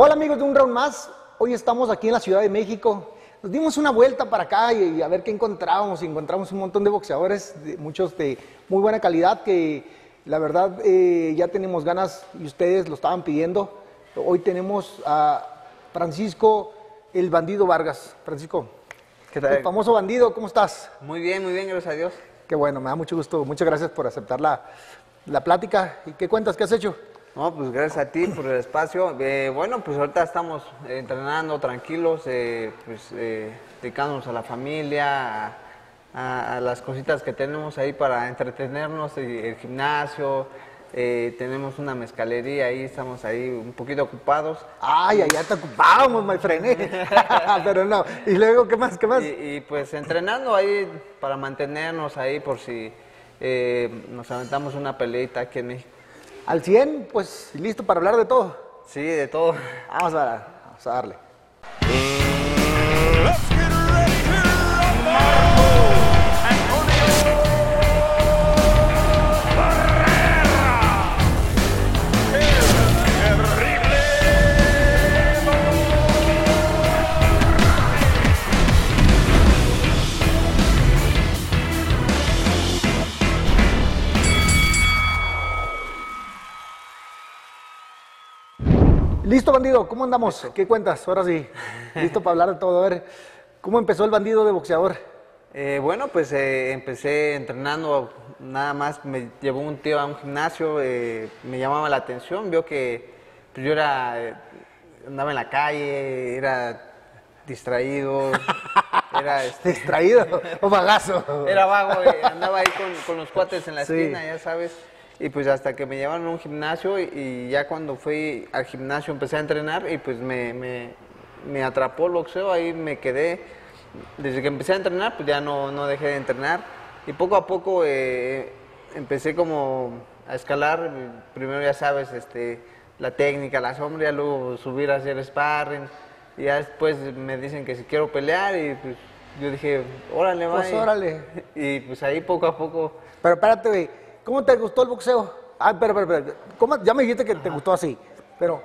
Hola amigos de Un Round Más, hoy estamos aquí en la Ciudad de México. Nos dimos una vuelta para acá y, a ver qué encontramos. Encontramos un montón de boxeadores, muchos de muy buena calidad que la verdad eh, ya tenemos ganas y ustedes lo estaban pidiendo. Hoy tenemos a Francisco el Bandido Vargas. Francisco, ¿Qué tal? el famoso bandido, ¿cómo estás? Muy bien, muy bien, gracias a Dios. Qué bueno, me da mucho gusto. Muchas gracias por aceptar la, la plática. ¿Y qué cuentas? ¿Qué has hecho? No, pues gracias a ti por el espacio. Eh, bueno, pues ahorita estamos entrenando tranquilos, eh, pues eh, dedicándonos a la familia, a, las cositas que tenemos ahí para entretenernos, el gimnasio, eh, tenemos una mezcalería ahí, estamos ahí un poquito ocupados. Ay, allá te ocupábamos, my friend. ¿eh? Pero no. ¿Y luego qué más? ¿Qué más? Y, y, pues entrenando ahí para mantenernos ahí por si eh, nos aventamos una peleita aquí en México. Al 100, pues listo para hablar de todo. Sí, de todo. Vamos a, vamos a darle. Listo, bandido, ¿cómo andamos? ¿Qué cuentas? Ahora sí, listo para hablar de todo. A ver, ¿cómo empezó el bandido de boxeador? Eh, bueno, pues eh, empecé entrenando, nada más me llevó un tío a un gimnasio, eh, me llamaba la atención, vio que pues, yo era, eh, andaba en la calle, era distraído, era, este, ¿Distraído o bagazo? era vago, eh, andaba ahí con, con los cuates en la Sí. esquina, ya sabes, y pues hasta que me llevaron a un gimnasio y, y ya cuando fui al gimnasio empecé a entrenar y pues me, me, me atrapó el boxeo, ahí me quedé. Desde que empecé a entrenar, pues ya no, no dejé de entrenar. Y poco a poco eh, empecé como a escalar. Primero, ya sabes, este, la técnica, la sombra, ya luego subir a hacer sparring. Y ya después me dicen que si quiero pelear y pues yo dije, órale. Pues órale. Y pues ahí poco a poco, Pero espérate, güey, ¿cómo te gustó el boxeo? Ah, espera, espera, espera. ¿Cómo? Ya me dijiste que te gustó así, pero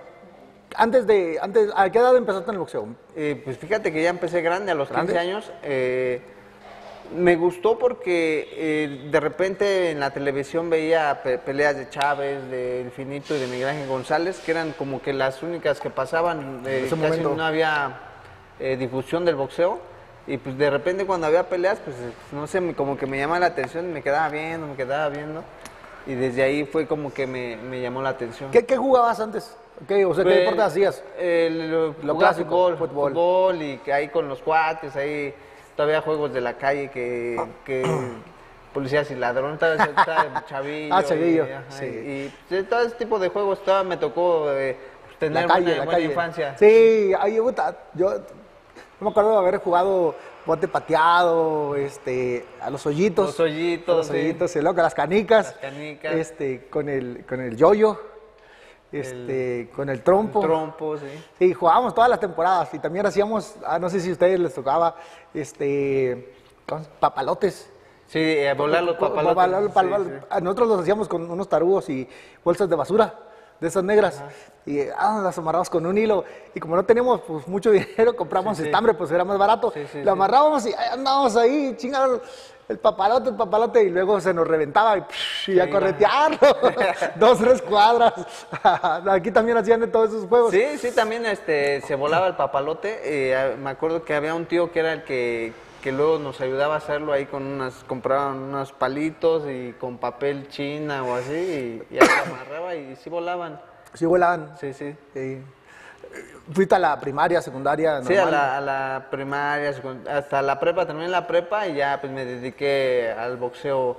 antes de, antes, ¿a qué edad empezaste en el boxeo? eh, pues fíjate que ya empecé grande, a los 15 ¿Grande? años. eh, me gustó porque eh, de repente en la televisión veía pe- peleas de Chávez, de El Finito y de Miguel Ángel González, que eran como que las únicas que pasaban. eh, casi momento. no había eh, difusión del boxeo. Y pues de repente cuando había peleas, pues no sé, como que me llamaba la atención, me quedaba viendo, me quedaba viendo. Y desde ahí fue como que me, me llamó la atención. ¿Qué, qué jugabas antes? ¿Qué, o sea, ¿qué Pues, deporte hacías? El, lo, Lo clásico, fútbol, fútbol. fútbol. y que ahí con los cuates, ahí todavía juegos de la calle que, que policías y ladrones, todavía estaba chavillo. Ah, chavillo, y, ajá, sí. y, sí, todo ese tipo de juegos todavía me tocó eh, pues, tener la calle, buena, la buena calle. infancia. Sí, ahí, puta, yo me acuerdo de haber jugado bote pateado, este, a los hoyitos. Los hoyitos, a los sí. hoyitos, luego a las canicas. Las canicas. Este, con el, con el yoyo, este, con el trompo. Trompo, sí. Sí, jugábamos todas las temporadas y también hacíamos, ah, no sé si a ustedes les tocaba, este, ¿cómo se- papalotes. Sí, eh, volar los papalotes. papalo- sí, sí. a Nosotros los hacíamos con unos tarugos y bolsas de basura, de esas negras. Y ah, las amarramos con un hilo. Y como no teníamos pues, mucho dinero, compramos Sí, sí. estambre, pues era más barato. Sí, lo amarrábamos y andábamos ahí, chingados, el papalote, el papalote, y luego se nos reventaba y, psh, y a corretearlo. Dos, tres cuadras. Aquí también hacían de todos esos juegos. Sí, sí, también este, se volaba el papalote. eh, me acuerdo que había un tío que era el que, que luego nos ayudaba a hacerlo ahí con unas, compraban unos palitos y con papel china o así, y, y ahí lo amarraba y sí volaban. Sí, volaban. Sí, sí. Sí. Fuiste a la primaria, secundaria, Sí, a normal? la, a la primaria, hasta la prepa, terminé la prepa y ya pues me dediqué al boxeo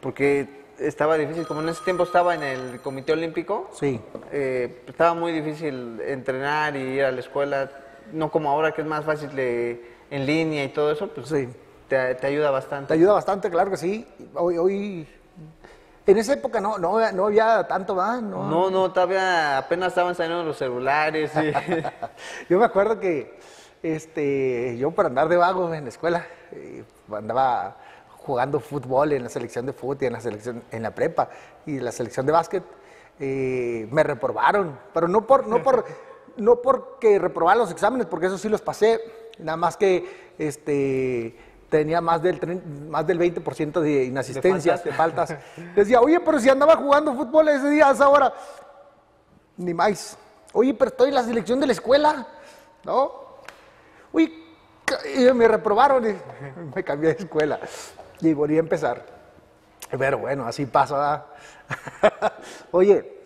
porque estaba difícil, como en ese tiempo estaba en el Comité Olímpico, Sí. eh, estaba muy difícil entrenar y ir a la escuela, no como ahora que es más fácil de, en línea y todo eso, pues Sí. te, te ayuda Te bastante. ayuda bastante, claro que sí. Hoy, hoy en esa época no, no, no había tanto, ¿verdad? No. No, no, todavía apenas estaban saliendo los celulares. Yo me acuerdo que este, yo para andar de vago en la escuela eh, andaba jugando fútbol en la selección de fútbol y en la selección en la prepa y en la selección de básquet eh, me reprobaron, pero no por no por no porque reprobara los exámenes, porque eso sí los pasé, nada más que este, tenía más del, más del 20% de inasistencias, de faltas. Decía, oye, pero si andaba jugando fútbol ese día, a esa hora. Ni más. Oye, pero estoy en la selección de la escuela, ¿no? Uy, me reprobaron y me cambié de escuela y volví a empezar. Pero bueno, así pasa. Oye,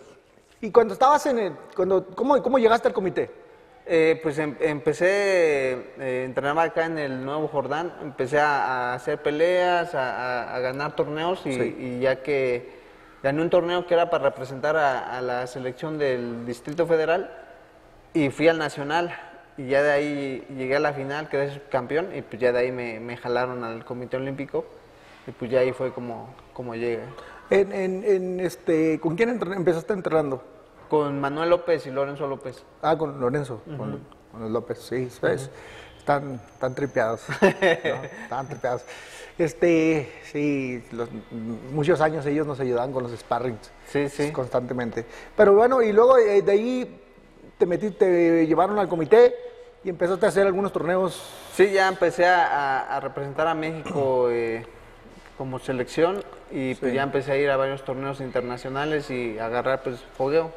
y cuando estabas en el, cuando, ¿cómo, cómo llegaste al comité? Eh, pues em- empecé, eh, entrenaba acá en el Nuevo Jordán, empecé a, a hacer peleas, a, a- a ganar torneos y, Sí. y ya que gané un torneo que era para representar a, a la selección del Distrito Federal y fui al Nacional y ya de ahí llegué a la final, quedé campeón y pues ya de ahí me, me jalaron al Comité Olímpico y pues ya ahí fue como, como llegué. En, en- en, este, ¿Con quién empezaste entrenando? Con Manuel López y Lorenzo López. Ah, con Lorenzo, con, con los López, sí, ¿sabes? Están, están tripeados, ¿no? Están tripeados. Este, sí, los- muchos años ellos nos ayudaban con los sparrings. Sí, sí. Constantemente. Pero bueno, y luego eh, de ahí te metí, te llevaron al comité y empezaste a hacer algunos torneos. Sí, ya empecé a, representar a México eh, como selección y pues ya empecé a ir a varios torneos internacionales y a agarrar pues fogueo.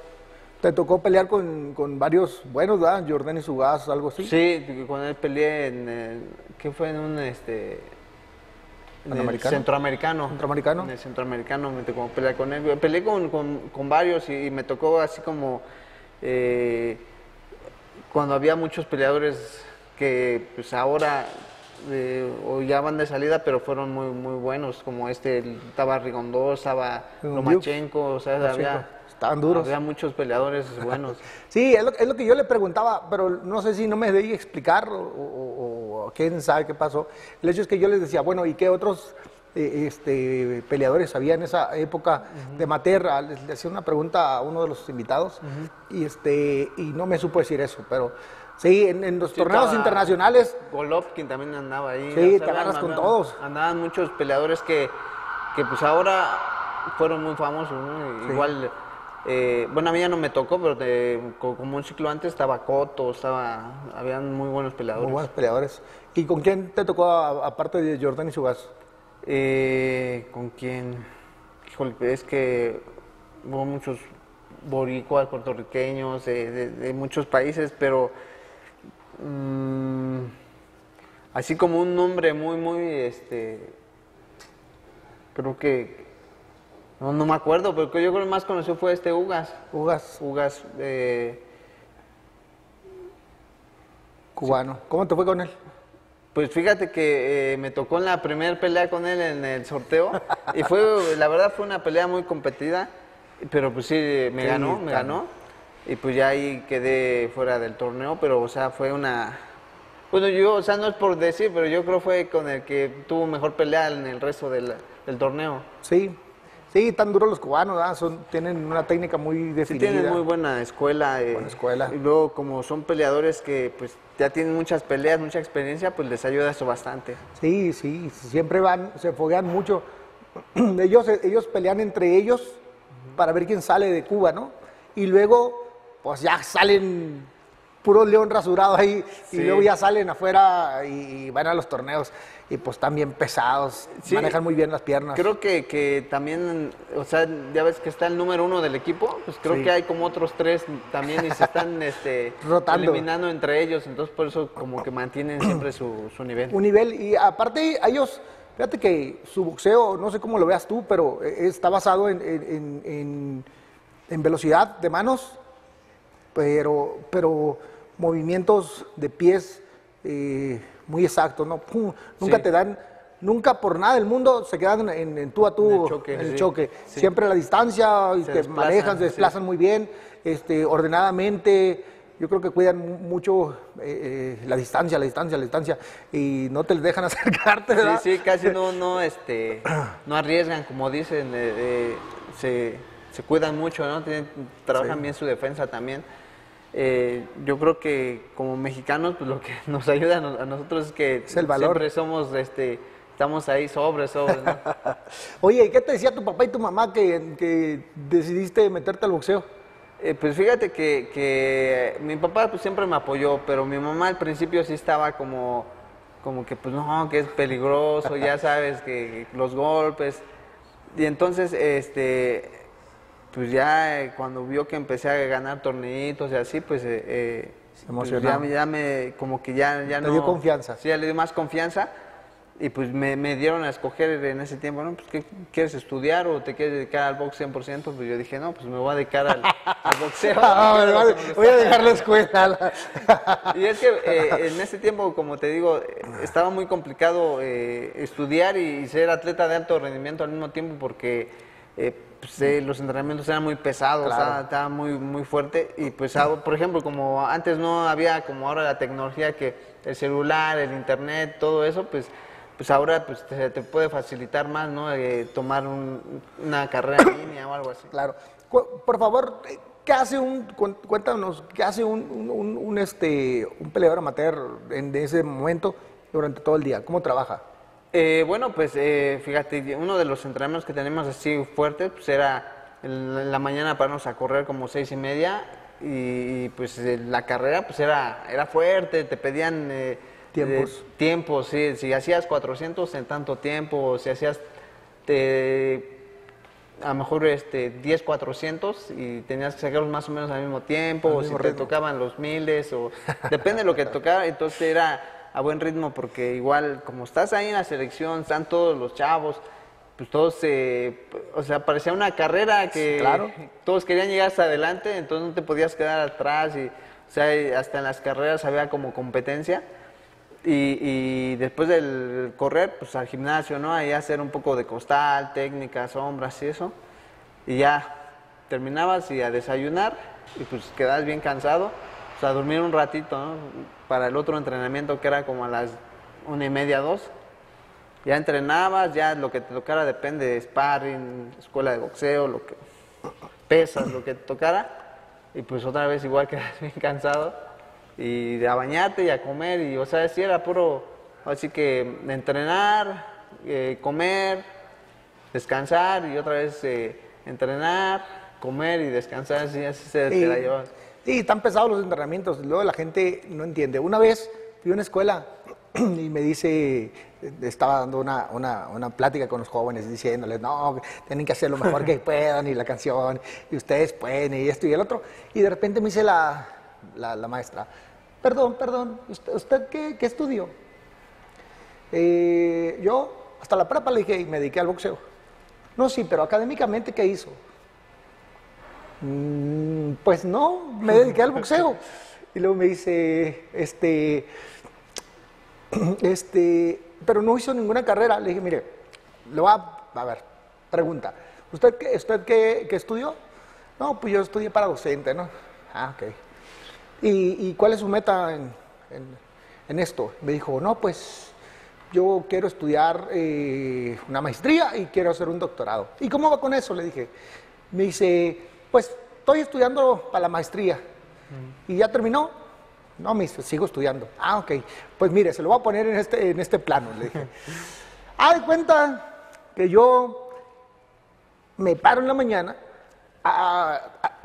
Te tocó pelear con, con varios buenos, ¿verdad? Jordan y Sugaz, algo así. Sí, con él peleé en, el- ¿qué fue? En un, este, en centroamericano. ¿Centroamericano? En el centroamericano me tocó pelear con él. Peleé con, con- con varios y, y me tocó así como eh, cuando había muchos peleadores que pues ahora eh, o ya van de salida, pero fueron muy muy buenos, como este, estaba Rigondó, estaba. Lomachenko, o sea, había, Estaban duros. había muchos peleadores buenos. Sí, es lo, es lo que yo le preguntaba, pero no sé si no me debí explicar o, o- o quién sabe qué pasó. El hecho es que yo les decía, bueno, ¿y qué otros eh, este, peleadores había en esa época de Materra? Les, le hacía una pregunta a uno de los invitados y, este, y no me supo decir eso, pero sí, en, en los Sí, torneos internacionales, Golovkin también andaba ahí. Sí, te agarras con todos. Andaban muchos peleadores que, que pues ahora fueron muy famosos, ¿no? Sí. Igual, eh, bueno, a mí ya no me tocó, pero de- como un ciclo antes estaba Coto, estaba, habían muy buenos peleadores. muy buenos peleadores. ¿Y con quién te tocó aparte de Jordan y Sugaz? Eh, ¿Con quién? Híjole, es que hubo muchos boricuas, puertorriqueños, de muchos países, pero mm, así como un nombre muy, muy, este, creo que, no, no me acuerdo, pero que yo creo que más conocido fue este Ugas. Ugas, Ugas, eh, cubano. ¿Cómo te fue con él? Pues fíjate que eh, me tocó en la primera pelea con él en el sorteo y fue, la verdad fue una pelea muy competida, pero pues sí, me Sí, ganó, me ganó y pues ya ahí quedé fuera del torneo, pero o sea, fue una... Bueno, yo, o sea, no es por decir, pero yo creo fue con el que tuvo mejor pelea en el resto del, del torneo. Sí, sí, tan duros los cubanos, ¿verdad? Son, tienen una técnica muy Sí definida. tienen muy buena escuela. eh, Buena escuela. Y luego como son peleadores que pues ya tienen muchas peleas, mucha experiencia, pues les ayuda eso bastante. Sí, sí, siempre van, se foguean mucho. ellos, ellos pelean entre ellos para ver quién sale de Cuba, ¿no? Y luego, pues ya salen puro león rasurado ahí y Sí. luego ya salen afuera y, y van a los torneos y pues están bien pesados, Sí. manejan muy bien las piernas. Creo que, que también, o sea, ya ves que está el número uno del equipo, pues creo Sí. que hay como otros tres también y se están este, Rotando. eliminando entre ellos, entonces por eso como que mantienen siempre su, su nivel. un nivel y aparte a ellos, fíjate que su boxeo, no sé cómo lo veas tú, pero eh, está basado en, en- en- en- en velocidad de manos, pero, pero movimientos de pies eh, muy exactos, ¿no? Pum, nunca Sí. te dan, nunca por nada del mundo se quedan en, en tú a tú En el choque, en el sí. choque. Sí. Siempre a la distancia, y Se te desplazan, manejan, se sí. desplazan muy bien, este, ordenadamente. Yo creo que cuidan mu- mucho eh, eh, la distancia, la distancia, la distancia, y no te les dejan acercarte, Sí, ¿verdad? sí, casi no, no, este, no arriesgan, como dicen, eh, eh, se, se cuidan mucho, ¿no? Tienen- trabajan Sí. bien su defensa también. Eh, yo creo que como mexicanos, pues lo que nos ayuda a, no- a nosotros es que Es el valor. siempre somos, este, estamos ahí sobre, sobre, ¿no? Oye, ¿y qué te decía tu papá y tu mamá que, que decidiste meterte al boxeo? Eh, pues fíjate que, que mi papá pues, siempre me apoyó, pero mi mamá al principio sí estaba como, como que pues no, que es peligroso, ya sabes, que los golpes. Y entonces, este, pues ya eh, cuando vio que empecé a ganar torneitos y así, pues, eh, eh, pues, emocionó. ya, me- ya me, como que ya, ya Te no... dio confianza. Sí, ya le dio más confianza. Y pues me, me dieron a escoger en ese tiempo, ¿no? Pues, ¿qué quieres estudiar o te quieres dedicar al box 100%? Pues yo dije, no, pues me voy a dedicar al, al boxeo. Ah, me vale, voy a dejar la escuela. Y es que eh, en ese tiempo, como te digo, estaba muy complicado eh, estudiar y, y ser atleta de alto rendimiento al mismo tiempo porque eh, pues, eh, los entrenamientos eran muy pesados, Claro. estaba, estaba muy, muy fuerte. Y pues, por ejemplo, como antes no había como ahora la tecnología que el celular, el internet, todo eso, pues pues ahora pues te, te puede facilitar más, ¿no? Eh, tomar un- una carrera en línea o algo así. Claro. Por favor, eh, ¿qué hace un, cuéntanos, qué hace un, un- un- un, este, un peleador amateur en ese momento durante todo el día? ¿Cómo trabaja? Eh, bueno, pues eh, fíjate, uno de los entrenamientos que tenemos así fuertes, pues era en la mañana pararnos a correr como seis y media y, pues eh, la carrera pues era, era fuerte, te pedían eh, Tiempos. eh, tiempos, sí, si hacías 400 en tanto tiempo, si hacías te- a lo mejor este, 10 400 y tenías que sacarlos más o menos al mismo tiempo, Al o si mismo te ritmo. tocaban los miles, o depende de lo que tocara, entonces era a buen ritmo, porque igual como estás ahí en la selección, están todos los chavos, pues todos, eh, o sea, parecía una carrera que Claro. todos querían llegar hasta adelante, entonces no te podías quedar atrás, y, o sea, hasta en las carreras había como competencia. Y, y después del correr, pues al gimnasio, ¿no? Ahí hacer un poco de costal, técnicas, sombras y eso. Y ya terminabas y a desayunar y pues quedabas bien cansado. Pues a dormir un ratito, ¿no? Para el otro entrenamiento que era como a las una y media, dos. Ya entrenabas, ya lo que te tocara depende de sparring, escuela de boxeo, lo que pesas, lo que te tocara. Y pues otra vez igual quedas bien cansado. Y a bañarte y a comer. Y o sea, sí era puro, así que entrenar, eh, comer, descansar y otra vez eh, entrenar, comer y descansar. Así, así se te la llevas. Sí, están pesados los entrenamientos. Luego la gente no entiende. Una vez fui a una escuela y me dice, estaba dando una, una, una plática con los jóvenes diciéndoles, no, tienen que hacer lo mejor que puedan y la canción, y ustedes pueden, y esto y el otro. Y de repente me dice la, la, la maestra, perdón, perdón, ¿usted, usted qué, qué estudió? "Eh, yo hasta la prepa le dije y me dediqué al boxeo. No, sí, pero académicamente, ¿qué hizo? "Mm, pues no, me dediqué al boxeo. Y luego me dice, este, este, pero no hizo ninguna carrera. Le dije, mire, le voy a, a ver, pregunta, ¿usted qué, usted qué, qué estudió? No, pues yo estudié para docente, ¿no? Ah, ok. ¿Y, cuál es su meta en, en- en esto? Me dijo, no, pues yo quiero estudiar eh, una maestría y quiero hacer un doctorado. ¿Y cómo va con eso? Le dije. Me dice, pues estoy estudiando para la maestría. ¿Y ya terminó? No, me dice, sigo estudiando. Ah, ok. Pues mire, se lo voy a poner en este, en este plano, le dije. Haz de cuenta que yo me paro en la mañana, a- a-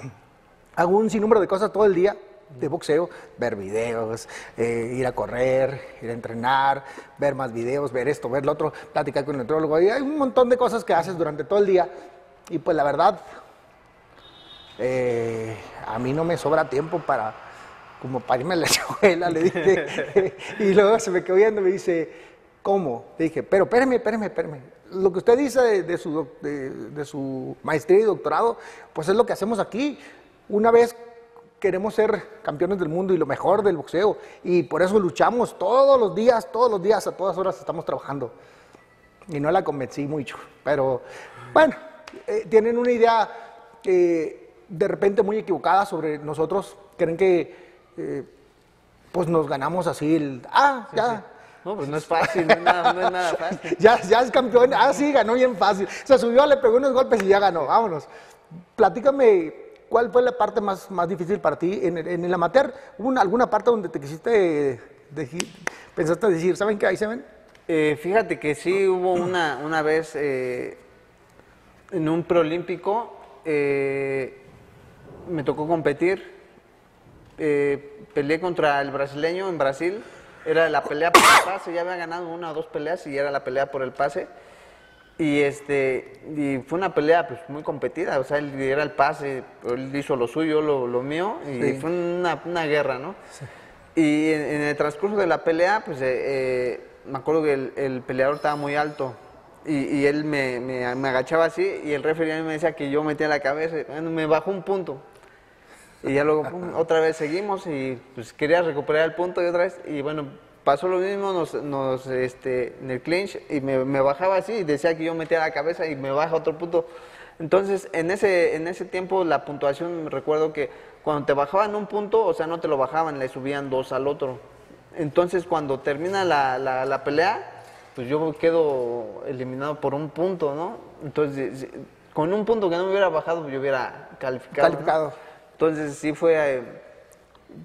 hago un sinnúmero de cosas todo el día de boxeo, ver videos, eh, ir a correr, ir a entrenar, ver más videos, ver esto, ver lo otro, platicar con el nutrólogo. Y hay un montón de cosas que haces durante todo el día. Y pues la verdad, eh, a mí no me sobra tiempo para, como para irme a la escuela, le dije. y luego se me quedó viendo y me dice, ¿cómo? Le dije, pero espéreme, espéreme, espéreme. Lo que usted dice de, su, de su maestría y doctorado, pues es lo que hacemos aquí. Una vez queremos ser campeones del mundo y lo mejor del boxeo. Y por eso luchamos todos los días, todos los días, a todas horas estamos trabajando. Y no la convencí mucho. Pero bueno, eh, tienen una idea eh, de repente muy equivocada sobre nosotros. Creen que eh, pues nos ganamos así el... Ah, ya. No, pues no es fácil, no es nada, no es nada fácil. Ya, ya es campeón. Ah, sí, ganó bien fácil. Se subió, le pegó unos golpes y ya ganó. Vámonos. Platícame, ¿cuál fue la parte más, más difícil para ti en el, en el amateur? ¿Hubo una- alguna parte donde te quisiste, deji- pensaste decir, ¿saben qué? Ahí se ven. Eh, fíjate que sí hubo una, una vez eh, en un preolímpico, eh, me tocó competir. Eh, peleé contra el brasileño en Brasil. Era la pelea por el pase. Ya había ganado una o dos peleas y era la pelea por el pase. Y este y fue una pelea pues muy competida, o sea, él era el pase, él hizo lo suyo, lo, lo mío, y Sí. fue una, una guerra, ¿no? Y en, en el transcurso de la pelea, pues eh, eh, me acuerdo que el, el peleador estaba muy alto y, y él me, me- me agachaba así y el referee a mí me decía que yo metía la cabeza, me bajó un punto. Y ya luego otra vez seguimos y pues quería recuperar el punto y otra vez. Y bueno, pasó lo mismo nos, nos, este, en el clinch y me, bajaba así y decía que yo metía la cabeza y me baja otro punto. Entonces, en ese, en ese tiempo la puntuación, recuerdo que cuando te bajaban un punto, o sea, no te lo bajaban, le subían dos al otro. Entonces, cuando termina la, la, pelea, pues yo quedo eliminado por un punto, ¿no? Entonces, con un punto que no me hubiera bajado, yo hubiera calificado. ¿no? Entonces sí fue, eh,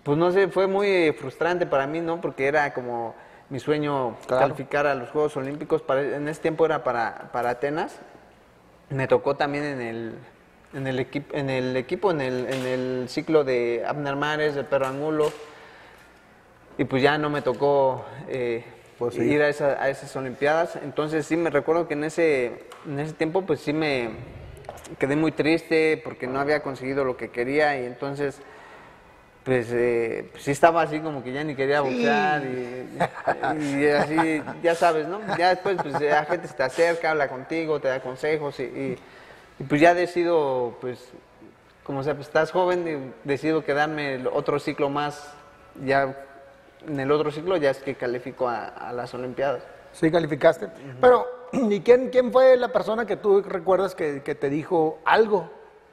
pues no sé, fue muy frustrante para mí, ¿no? Porque era como mi sueño Claro. calificar a los Juegos Olímpicos. Para, en ese tiempo era para, para Atenas. Me tocó también en el, en el, equipo, en el equipo, en el, en el ciclo de Abner Mares, de Perro Angulo. Y pues ya no me tocó eh, Pues sí. ir a, esa- a esas Olimpiadas. Entonces sí me recuerdo que en ese, en ese tiempo pues sí me quedé muy triste porque no había conseguido lo que quería y entonces pues, eh, pues, sí estaba así como que ya ni quería boxear y, y así, ya sabes, ¿no? Ya después pues la gente se te acerca, habla contigo, te da consejos y, y- y, pues ya decido pues como sea, pues estás joven y decido quedarme el otro ciclo más, ya en el otro ciclo ya es que califico a, a las Olimpiadas. Sí, calificaste. Pero, ¿y quién, quién fue la persona que tú recuerdas que, que te dijo algo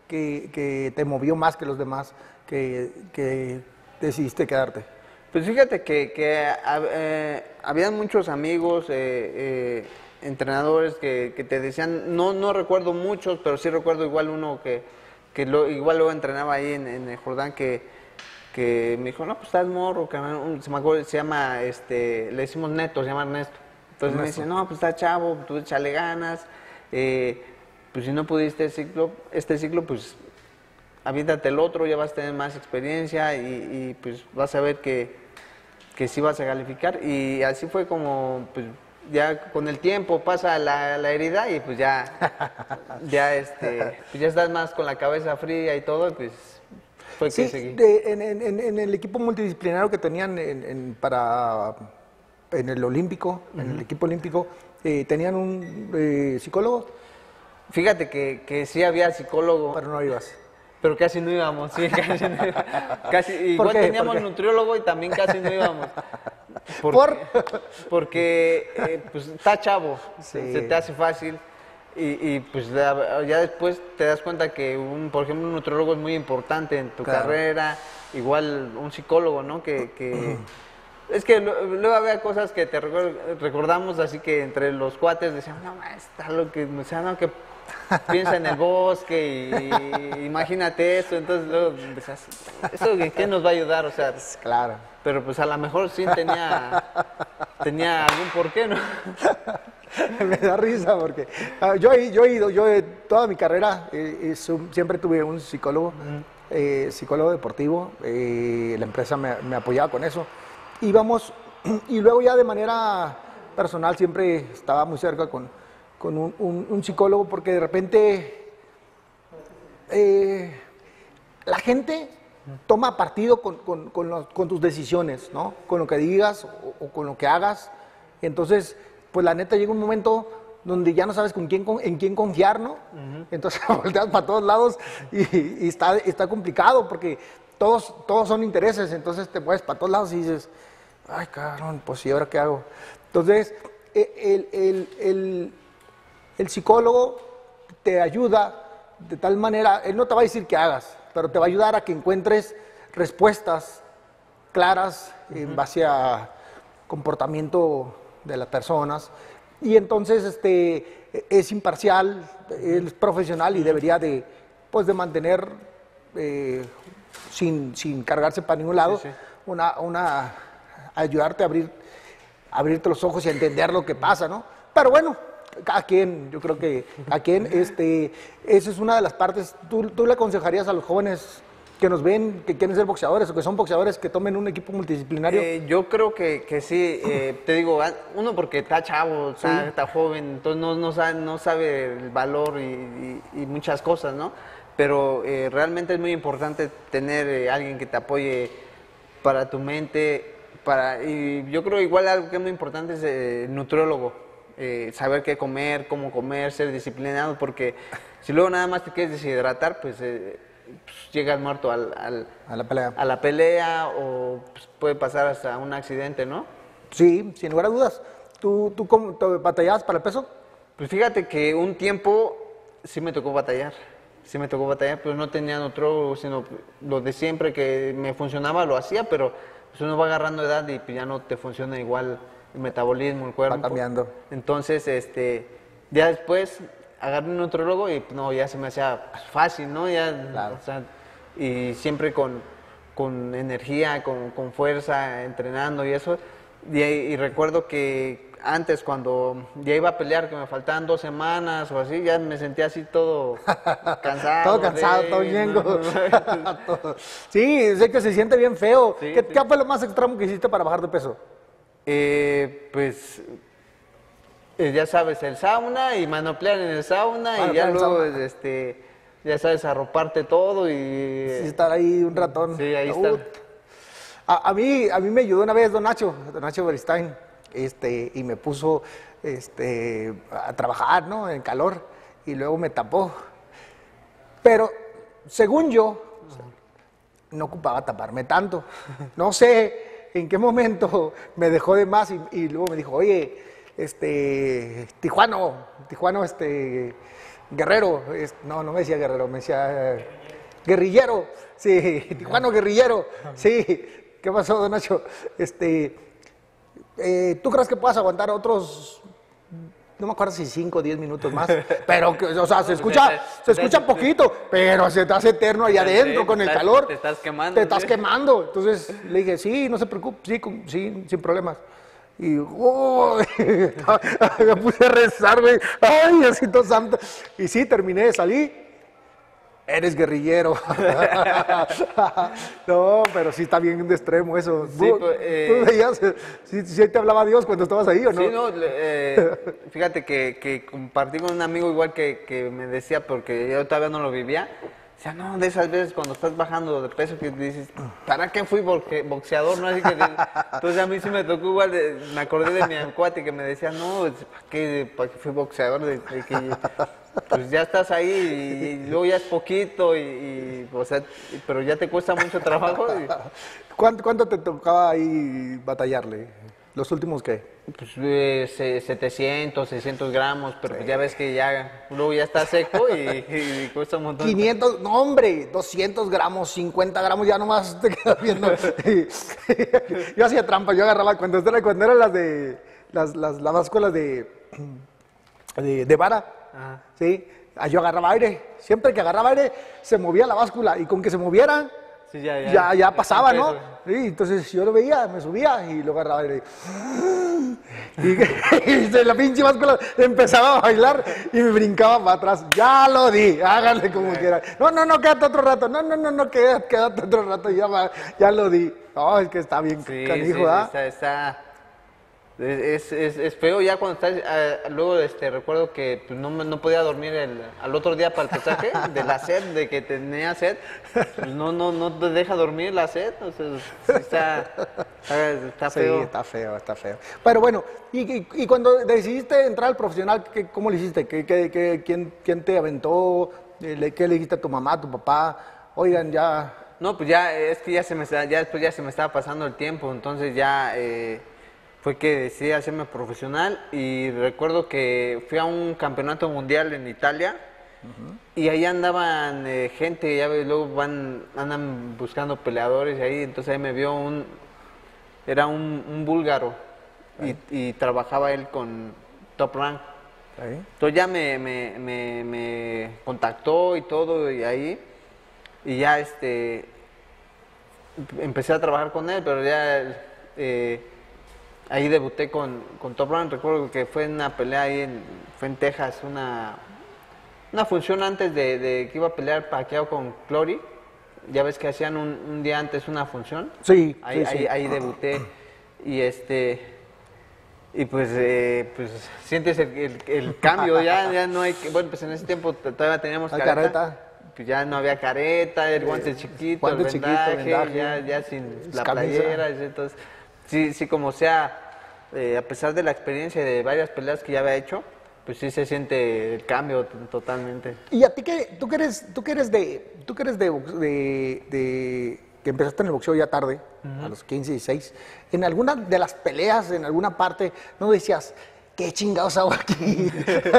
que, que te movió más que los demás, que, que decidiste quedarte? Pues fíjate que, hab- eh, habían muchos amigos, eh, eh, entrenadores que, te decían, no, no recuerdo muchos, pero sí recuerdo igual uno que, lo, igual luego entrenaba ahí en, en el Jordán que, que me dijo, no, pues estás morro, carnal". Un- se me acuerdo, se llama, este, le decimos Neto, se llama Ernesto. Entonces me dice, no, pues está chavo, tú échale ganas, eh, pues si no pudiste este ciclo, este ciclo, pues aviéntate el otro, ya vas a tener más experiencia y, y, pues vas a ver que, que sí vas a calificar. Y así fue como, pues ya con el tiempo pasa la, la herida y pues ya, ya, este, pues ya estás más con la cabeza fría y todo, y pues fue que Sí, seguí. de- en, en- en- en el equipo multidisciplinario que tenían en, en- para, en el olímpico, en el equipo olímpico, eh, tenían un eh, psicólogo, Fíjate que, que sí había psicólogo, pero no ibas. pero casi no íbamos, sí, casi no íbamos. Casi, igual qué? teníamos ¿Por nutriólogo y también casi no íbamos. ¿Por? Porque eh, pues está chavo, Sí. se te hace fácil y, y, pues la- ya después te das cuenta que un, por ejemplo un nutriólogo es muy importante en tu Claro. carrera, igual un psicólogo, ¿no? Que, que- es que luego había cosas que te recordamos así que entre los cuates decían, no, está lo que, o sea, no, que piensa en el bosque y, imagínate esto, entonces luego empezás, ¿eso en qué nos va a ayudar? O sea, Claro. pero pues a lo mejor sí tenía, tenía algún porqué, ¿no? Me da risa porque ah, yo, he- yo he ido, yo he- toda mi carrera eh, es un- siempre tuve un psicólogo, eh, psicólogo deportivo, eh, la empresa me, me apoyaba con eso. Íbamos, y luego ya de manera personal siempre estaba muy cerca con, con un, un- un psicólogo porque de repente eh, la gente toma partido con, con- con los- con tus decisiones, ¿no? Con lo que digas o, o con lo que hagas. Entonces, pues la neta llega un momento donde ya no sabes con quién, con- en quién confiar, ¿no? Entonces volteas para todos lados y, y está, está complicado porque todos, todos son intereses, entonces te mueves para todos lados y dices, ay, cabrón, pues ¿y ahora qué hago? Entonces, e- el- el- el, el psicólogo te ayuda de tal manera, él no te va a decir que hagas, pero te va a ayudar a que encuentres respuestas claras en base a comportamiento de las personas. Y entonces este, es imparcial, es profesional y debería de, pues, de mantener eh, sin, sin cargarse para ningún lado, Sí, sí. Una, una, ayudarte a abrir, abrirte los ojos y a entender lo que pasa, ¿no? Pero bueno, cada quien, yo creo que a quien, este, esa es una de las partes, ¿tú, tú le aconsejarías a los jóvenes que nos ven, que quieren ser boxeadores o que son boxeadores que tomen un equipo multidisciplinario? Eh, yo creo que, que sí, eh, te digo, ah, uno porque está chavo, está, está joven, entonces no, no, sabe, no sabe el valor y, y- y muchas cosas, ¿no? Pero eh, realmente es muy importante tener eh, alguien que te apoye para tu mente, para, y yo creo igual algo que es muy importante es eh, el nutriólogo, eh, saber qué comer, cómo comer, ser disciplinado, porque si luego nada más te quieres deshidratar, pues, eh, pues, llegas muerto al- al, a la pelea. a la pelea o pues, puede pasar hasta un accidente, ¿no? Sí, sin lugar a dudas. ¿Tú, tú cómo, te batallabas para el peso? Pues fíjate que un tiempo sí me tocó batallar, sí me tocó batallar, pero no tenía otro, sino lo de siempre que me funcionaba lo hacía, pero pues uno va agarrando edad y pues, ya no te funciona igual el metabolismo, el cuerpo. cambiando. Entonces, este, ya después agarré un nutrólogo y pues, no, ya se me hacía fácil, ¿no? Ya, Claro. o sea, y siempre con, con energía, con, con fuerza, entrenando y eso. Y, y recuerdo que antes cuando ya iba a pelear, que me faltaban dos semanas o así, ya me sentía así todo cansado. todo cansado, todo yengo. sí, sé que se siente bien feo. Sí, ¿Qué, sí. qué fue lo más extremo que hiciste para bajar de peso? Eh, pues eh, ya sabes, el sauna y manoplear en el sauna Manoplear y ya luego sauna. este ya sabes arroparte todo y Sí, estar ahí un ratón. Sí, ahí Uh, está. A, a mí, a mí me ayudó una vez Don Nacho, Don Nacho Beristain, este, y me puso este, a trabajar, ¿no? En calor, y luego me tapó. Pero, según yo, no ocupaba taparme tanto. No sé en qué momento me dejó de más y, luego me dijo, oye, este, Tijuano, Tijuano, este, guerrero, es- no, no me decía guerrero, me decía eh, guerrillero, sí, Tijuano guerrillero, sí, ¿qué pasó, don Nacho? Este, eh, ¿tú crees que puedas aguantar otros, no me acuerdo si 5 o 10 minutos más, pero, que, o sea, se escucha, se escucha poquito, pero se te hace eterno ahí adentro con el calor. te estás quemando, Te estás quemando. Entonces le dije, sí, no se preocupe, sí, sí, sin problemas. Y ¡oh! me puse a rezar, güey. Ay, Diosito santo. Y sí, terminé, salí. Eres guerrillero. no, pero sí está bien de extremo eso. Sí, ¿Tú, pues, eh, tú veías, sí, sí te hablaba Dios cuando estabas ahí o no? Sí, no, eh, fíjate que, que compartí con un amigo igual que, que me decía, porque yo todavía no lo vivía, decía, no, de esas veces cuando estás bajando de peso que dices, ¿para qué fui boxe- boxeador? No? Así que, entonces a mí sí me tocó igual, de- me acordé de mi cuate que me decía, no, ¿para qué, para qué fui boxeador? De- de que, pues ya estás ahí y, y luego ya es poquito, y, y, o sea, pero ya te cuesta mucho trabajo. y- ¿Cuánto, cuánto te tocaba ahí batallarle? ¿Los últimos qué? Pues eh, se- 700, 600 gramos, pero pues ya ves que ya luego ya está seco y, cuesta un montón. 500, no hombre, 200 gramos, 50 gramos, ya nomás te quedas viendo. yo hacía trampa, yo agarraba, cuando era, cuando eran las de, las, las, las básculas de, de, de vara, Ajá. ¿sí? Ah, yo agarraba aire, siempre que agarraba aire se movía la báscula y con que se moviera Sí, ya, ya. ya, ya pasaba, ¿no? Sí, entonces yo lo veía, me subía y luego agarraba aire. Y, la pinche báscula empezaba a bailar y me brincaba para atrás. Ya lo di, háganle como quieran. No, no, no, quédate otro rato. No, no, no, no, quédate, quédate otro rato. Ya, ya lo di. No, es que está bien Sí, canijo, sí, ¿ah? está, está- es, es, es feo ya cuando estás, eh, luego este, recuerdo que pues, no, no podía dormir el, al otro día para el pesaje, de la sed, de que tenía sed, pues no, no, no te deja dormir la sed, o sea, está, está, está Sí, feo. está feo, está feo. Pero bueno, y, y- y cuando decidiste entrar al profesional, ¿qué- ¿cómo lo hiciste? ¿Qué, qué- qué- quién, quién te aventó? Eh, ¿Qué le dijiste a tu mamá, a tu papá? Oigan, ya... No, pues ya, es que ya se me ya después ya se me estaba pasando el tiempo, entonces ya eh, fue que decidí hacerme profesional y recuerdo que fui a un campeonato mundial en Italia y ahí andaban eh, gente, ya ves, luego van, andan buscando peleadores y ahí, entonces ahí me vio un, era un, un búlgaro y, y trabajaba él con Top Rank. ¿ahí? Entonces ya me, me, me, me contactó y todo y ahí y ya este empecé a trabajar con él, pero ya eh, ahí debuté con, con Top Rank. Recuerdo que fue en una pelea ahí en, fue en Texas, una, una función antes de, de que iba a pelear Pacquiao con Clory. ya ves que hacían un, un día antes una función. Sí, Ahí, sí, sí. ahí, ahí debuté y este y pues pues pues sientes el, el- el cambio ya ya no hay que- bueno pues en ese tiempo todavía teníamos careta, careta. pues ya no había careta el guante chiquito guante el chiquito, vendaje, vendaje, ya ya sin la camisa. playera entonces sí sí como sea eh, a pesar de la experiencia de varias peleas que ya había hecho pues sí se siente el cambio totalmente Y a ti que tú que eres, tú que eres de, tú que eres de, de- de- que empezaste en el boxeo ya tarde, a los 15, 16, en alguna de las peleas, en alguna parte, no decías, ¿qué chingados hago aquí?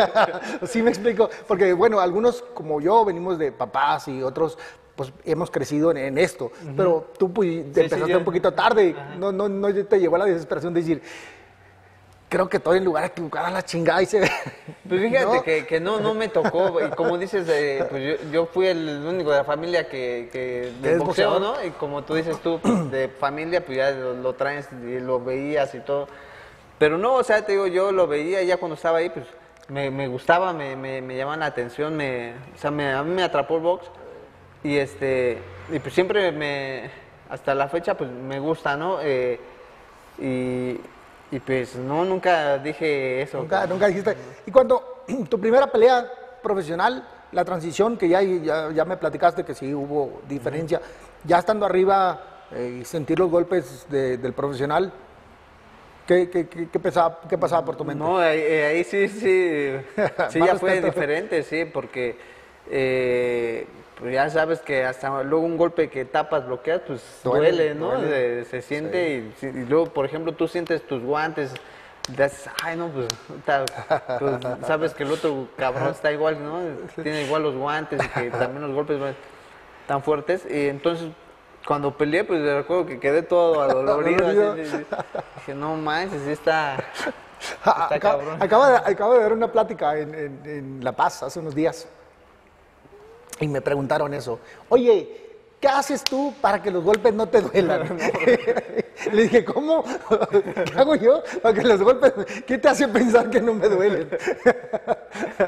sí me explico, porque bueno, algunos como yo venimos de papás y otros pues hemos crecido en, en esto, pero tú pues, sí, empezaste yo- un poquito tarde, no, no, no te llevó a la desesperación de decir, creo que estoy en lugar equivocado a la chingada y se ve. Pues fíjate ¿No? que, que no, no me tocó, y como dices, eh, pues yo, yo fui el único de la familia que, que ¿Que del es boxeo, boxeador? ¿no? Y como tú dices tú, pues, de familia, pues ya lo, lo traes y lo veías y todo. Pero no, o sea, te digo, yo lo veía ya cuando estaba ahí, pues me, me gustaba, me, me, me llamaba la atención, me, o sea, me- a mí me atrapó el box. Y este, y pues siempre me, hasta la fecha, pues me gusta, ¿no? Eh, y, y pues no, nunca dije eso. Nunca, nunca dijiste. Y cuando tu primera pelea profesional, la transición, que ya, ya, ya me platicaste que sí hubo diferencia, ya estando arriba eh, y sentir los golpes de- del profesional, ¿qué, qué, qué- qué pasaba, qué pasaba por tu mente? No, ahí, eh, ahí sí, sí, sí ya fue diferente, sí, porque eh, pues ya sabes que hasta luego un golpe que tapas, bloqueas, pues Duele, duele, ¿no? duele. Se, se siente y, sí, y luego, por ejemplo, tú sientes tus guantes, dices, ay, no, pues, ta- pues, sabes que el otro cabrón está igual, ¿no? Tiene igual los guantes y que también los golpes van tan fuertes y entonces... Cuando peleé, pues recuerdo que quedé todo adolorido. así. Dije, no manches, sí está, está acaba, acaba de, acabo de ver una plática en, en- en La Paz hace unos días y me preguntaron eso. Oye, ¿qué haces tú para que los golpes no te duelan? Le dije, ¿cómo? ¿Qué hago yo para que los golpes... ¿Qué te hace pensar que no me duelen?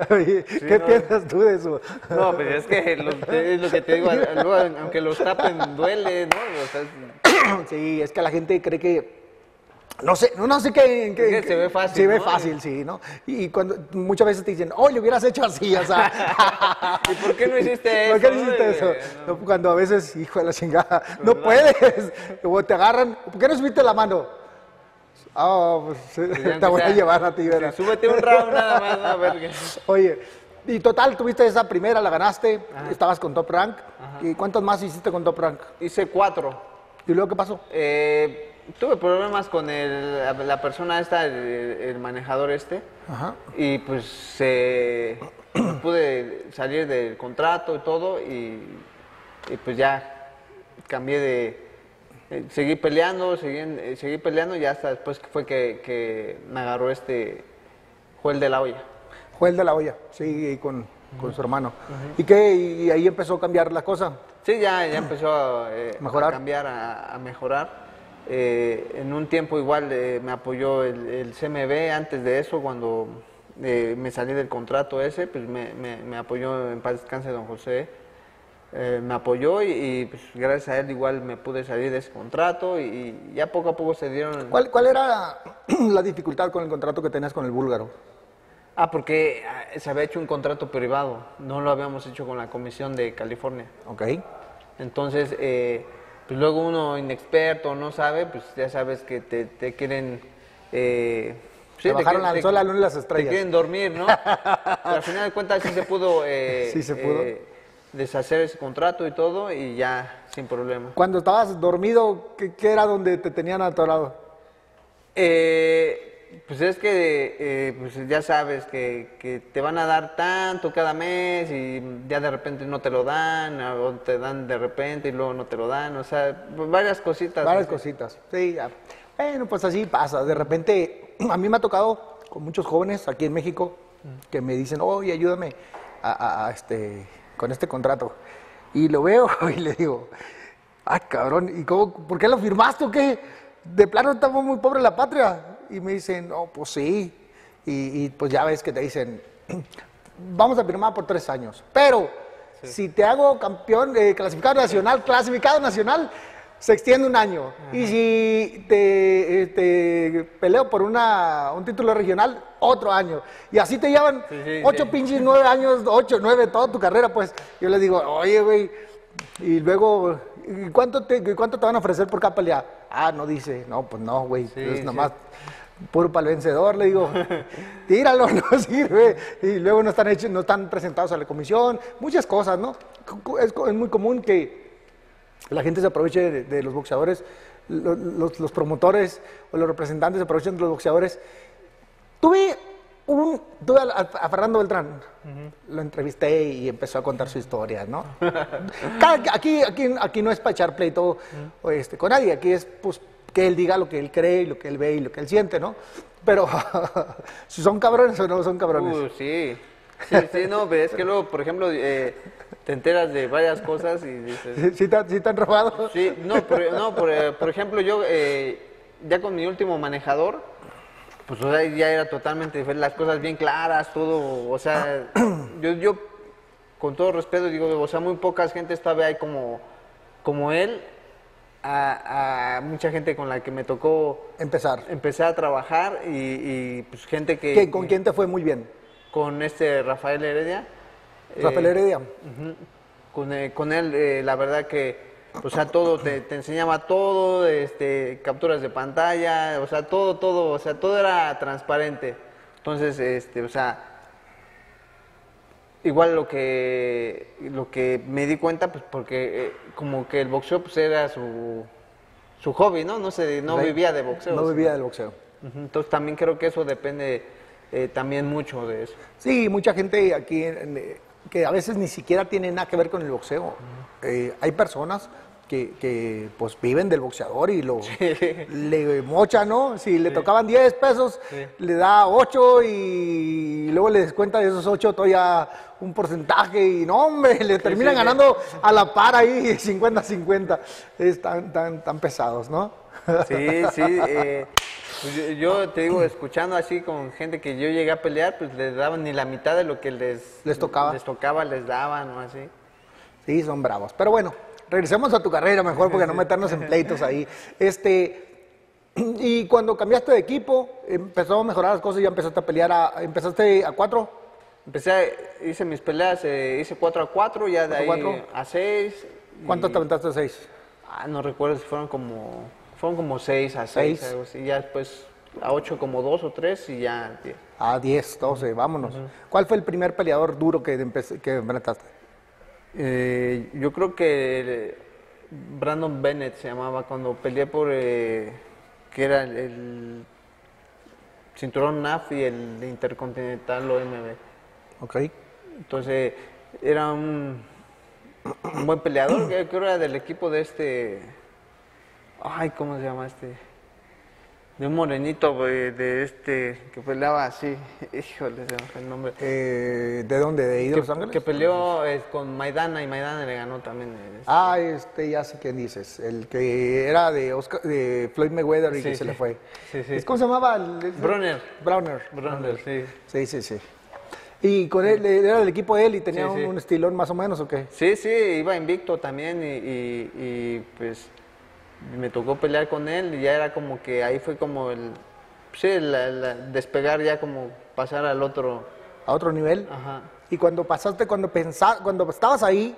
¿Qué no. piensas tú de eso? No, pero es que es lo que te digo, aunque los tapen, duele, ¿no? O sea, Sí, es que la gente cree que... No sé, no, no sé qué... qué- se ve fácil, Se ve ¿no? fácil, sí, ¿no? Y cuando muchas veces te dicen, oh, lo hubieras hecho así, o sea... ¿Y por qué no hiciste eso? ¿Por qué no hiciste eso? no. Cuando a veces, hijo de la chingada, no puedes. O te agarran, ¿por qué no subiste la mano? Ah, pues ya te voy a llevar a ti, sí, ¿verdad? súbete un round nada más, a ver qué. Oye, y total, tuviste esa primera, la ganaste, estabas con Top Rank. ¿Y cuántas más hiciste con Top Rank? Hice cuatro. ¿Y luego qué pasó? Eh, tuve problemas con el- la, la persona esta, el, el manejador este. Ajá. Y pues eh, pude salir del contrato y todo y, y pues ya cambié de... eh, seguí peleando, seguí, eh, seguí peleando y hasta después fue que, que me agarró este Joel de la olla. Joel de la olla, sí, con, con su hermano. ¿Y qué? Y ahí empezó a cambiar la cosa. Sí, ya, ya empezó a, eh, a Mejorar. cambiar, a, a mejorar. Eh, en un tiempo igual eh, me apoyó el, el CMB antes de eso, cuando eh, me salí del contrato ese, pues me, me- me apoyó en paz descanse don José. Eh, me apoyó y, y, pues, gracias a él igual me pude salir de ese contrato y, y ya poco a poco se dieron... ¿Cuál, ¿Cuál era la dificultad con el contrato que tenías con el búlgaro? Ah, porque ah, se había hecho un contrato privado, no lo habíamos hecho con la Comisión de California. Ok. Entonces, eh, pues luego uno inexperto no sabe, pues ya sabes que te, te quieren... Eh, Te bajaron quieren- al sol, la luna y las Te estrellas. quieren dormir, ¿no? Pero al final de cuentas sí se pudo, eh, Sí se pudo. eh, deshacer ese contrato y todo y ya sin problema. Cuando estabas dormido, ¿qué, qué era donde te tenían atorado? Eh, pues es que eh, pues ya sabes que, que te van a dar tanto cada mes y ya de repente no te lo dan, o te dan de repente y luego no te lo dan, o sea, varias cositas. Varias así. cositas. Sí, ya. Bueno, pues así pasa. De repente, a mí me ha tocado con muchos jóvenes aquí en México que me dicen, oye, ayúdame a, a- a este, con este contrato. Y lo veo y le digo, ay, cabrón, ¿y cómo, por qué lo firmaste o qué? De plano estamos muy pobres la patria. Y me dicen, no, pues sí. Y, y, pues ya ves que te dicen, vamos a firmar por tres años. Pero si te hago campeón, eh, clasificado nacional, clasificado nacional, se extiende un año. Y si te, eh, te peleo por una, un título regional, otro año. Y así te llevan Sí, sí, ocho sí. pinches, nueve años, ocho, nueve, toda tu carrera, pues. Yo le digo, oye, güey, y luego, ¿y cuánto te, cuánto te van a ofrecer por cada pelea? Ah, no dice, no, pues no, güey, Sí, es sí. nomás puro para el vencedor, le digo, tíralo, no sirve. Y luego no están hechos, no están presentados a la comisión, muchas cosas, ¿no? Es, es muy común que la gente se aproveche de, de los boxeadores, lo- los, los promotores o los representantes se aprovechen de los boxeadores. Tuve un, tuve a, a Fernando Beltrán, lo entrevisté y empezó a contar su historia, ¿no? Cada- aquí, aquí, aquí no es para echar pleito o este, con nadie, aquí es pues, que él diga lo que él cree, lo que él ve y lo que él siente, ¿no? Pero si son cabrones o no son cabrones. Uh, sí. Sí, sí, no, pero es que luego, por ejemplo, eh, te enteras de varias cosas y dices... ¿Sí, sí te, sí te han robado? Sí, no, por, no, por, eh, por ejemplo, yo eh, ya con mi último manejador, pues o sea, ya era totalmente diferente, las cosas bien claras, todo, o sea, yo, yo con todo respeto digo, o sea, muy pocas gentes todavía hay como, como él, a, a mucha gente con la que me tocó Empezar. empezar a trabajar y, y, pues gente que... ¿Qué- ¿Con quién te fue muy bien? Con este Rafael Heredia. Rafael Eh, Heredia. Con, eh, con él, eh, la verdad que, o sea, todo, te, te enseñaba todo, este, capturas de pantalla, o sea, todo, todo, o sea, todo era transparente. Entonces, este, o sea, igual lo que, lo que me di cuenta, pues porque eh, como que el boxeo, pues era su, su hobby, ¿no? No sé, no vivía de boxeo. No vivía del boxeo. Entonces también creo que eso depende eh, también mucho de eso. Sí, mucha gente aquí en- eh, que a veces ni siquiera tiene nada que ver con el boxeo. Eh, hay personas que, que, pues viven del boxeador y lo le mocha, ¿no? Si le tocaban 10 pesos, le da 8 y luego le descuenta de esos 8 todavía un porcentaje y no, hombre, le terminan ganando a la par ahí 50-50. Es tan, tan, tan pesados, ¿no? Sí, sí. eh, pues yo, yo te digo, escuchando así con gente que yo llegué a pelear, pues les daban ni la mitad de lo que les, Les tocaba. Les tocaba, les daban o así. Sí, son bravos. Pero bueno, regresemos a tu carrera mejor porque no meternos en pleitos ahí. Este, y cuando cambiaste de equipo, empezó a mejorar las cosas y ya empezaste a pelear, a, empezaste a cuatro. Empecé, a- hice mis peleas, eh, hice 4 a 4, ya de ahí ¿Cuatro a cuatro? a 6. ¿Cuántos te aventaste de seis? Ah, no recuerdo si fueron como, fueron como 6 a 6, Seis. algo así. Ya después a 8 como 2 o 3 y ya 10. A 10, 12, vámonos. ¿Cuál fue el primer peleador duro que, que enfrentaste? Eh, yo creo que Brandon Bennett se llamaba cuando peleé por eh, que era el, el cinturón NAF y el Intercontinental OMB. Ok. Entonces era un, un buen peleador, que creo era del equipo de este, ay, ¿cómo se llama este? De un morenito, de este, que peleaba así, híjole, se me fue el nombre. Eh, ¿De dónde? ¿De ahí de Que, Los Ángeles? que peleó eh, con Maidana y Maidana le ganó también. eh, Ah, este, ya sé quién dices. El que era de, Oscar- de Floyd Mayweather y Sí, que se le fue. Sí, sí. ¿Es- ¿Cómo se llamaba? El- Browner. Browner. Sí. Sí, sí, sí. ¿Y con él, era del equipo de él y tenía sí. Un, un estilón más o menos o qué? Sí, sí, iba invicto también y, y- y, pues me tocó pelear con él y ya era como que ahí fue como el, sí, la- la- despegar ya como pasar al otro, A otro nivel. ajá. Y cuando pasaste, cuando cuando estabas ahí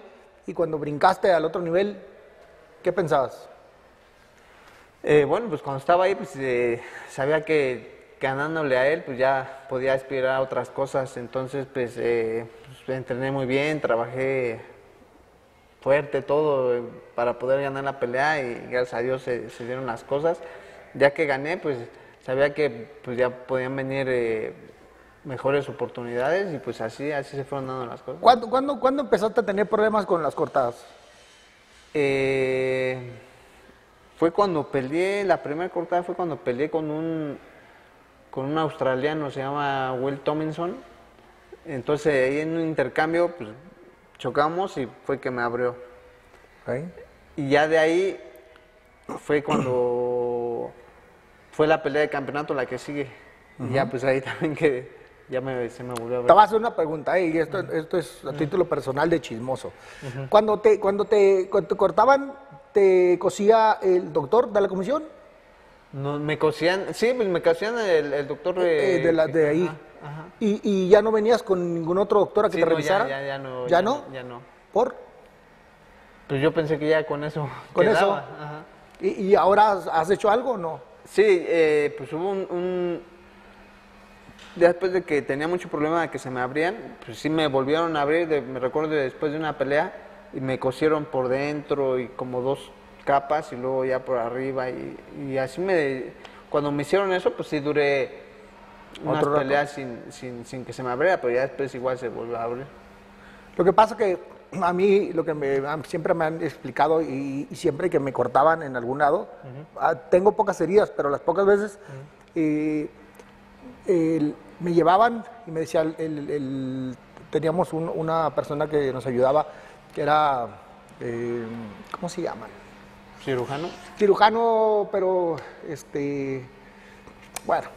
y cuando brincaste al otro nivel, ¿qué pensabas? Eh, bueno, pues cuando estaba ahí, pues eh, sabía que ganándole a él, pues ya podía aspirar a otras cosas. Entonces, pues, eh, pues, entrené muy bien, trabajé fuerte, todo, eh, para poder ganar la pelea y gracias a Dios se, se dieron las cosas. Ya que gané, pues sabía que pues, ya podían venir eh, mejores oportunidades y pues así, así se fueron dando las cosas. ¿Cuándo, cuándo, cuándo empezaste a tener problemas con las cortadas? Eh, fue cuando peleé, la primera cortada fue cuando peleé con un, con un australiano, se llama Will Tomlinson. Entonces ahí en un intercambio pues, chocamos y fue que me abrió. Y ya de ahí fue cuando fue la pelea de campeonato la que sigue. Y ya pues ahí también quedé. ya me, se me volvió a Te ver. voy a hacer una pregunta, eh, y esto, esto es a título personal de chismoso. Cuando te, cuando te, cuando te cortaban, ¿te cosía el doctor de la comisión? No, me cosían, sí, pues me cosían el, el doctor Eh, de, la, de ahí. Y, y ya no venías con ningún otro doctor a que Sí, te no, ya- revisara? ya- ya no, ¿Ya ya no? ya no. ¿Por? Pues yo pensé que ya con eso ¿Con quedaba, eso? ajá. ¿Y, y ahora has, has hecho algo o no? Sí, eh, pues hubo un, un- Después de que tenía mucho problema de que se me abrían, pues sí me volvieron a abrir, de- me recuerdo después de una pelea, y me cosieron por dentro y como dos capas y luego ya por arriba y, y así me... Cuando me hicieron eso, pues sí duré unas Otro peleas sin, sin, sin que se me abriera, pero ya después igual se volvió a abrir. Lo que pasa que a mí, lo que me- siempre me han explicado y, y siempre que me cortaban en algún lado, ah, tengo pocas heridas, pero las pocas veces eh, me llevaban y me decía, el- el- el- teníamos un- una persona que nos ayudaba, que era, eh, ¿cómo se llama? ¿Cirujano? cirujano, pero este, bueno,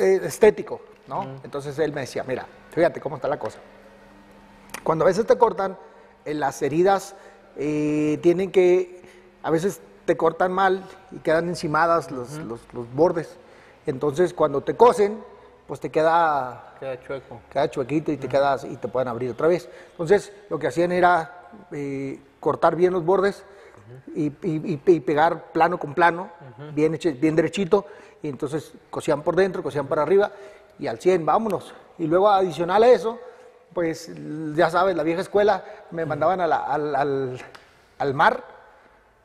eh, estético, ¿no? Entonces él me decía, mira, fíjate cómo está la cosa. Cuando a veces te cortan, en las heridas eh, tienen que, a veces te cortan mal y quedan encimadas los, los- los bordes. Entonces cuando te cosen, pues te queda Queda chueco. queda chuequito y te quedas y te pueden abrir otra vez. Entonces, lo que hacían era eh, cortar bien los bordes y- y pegar plano con plano, bien, hecho- bien derechito, y entonces cosían por dentro, cosían para arriba, y al 100, vámonos. Y luego, adicional a eso, pues ya sabes, la vieja escuela, me mandaban a la- al, al- al mar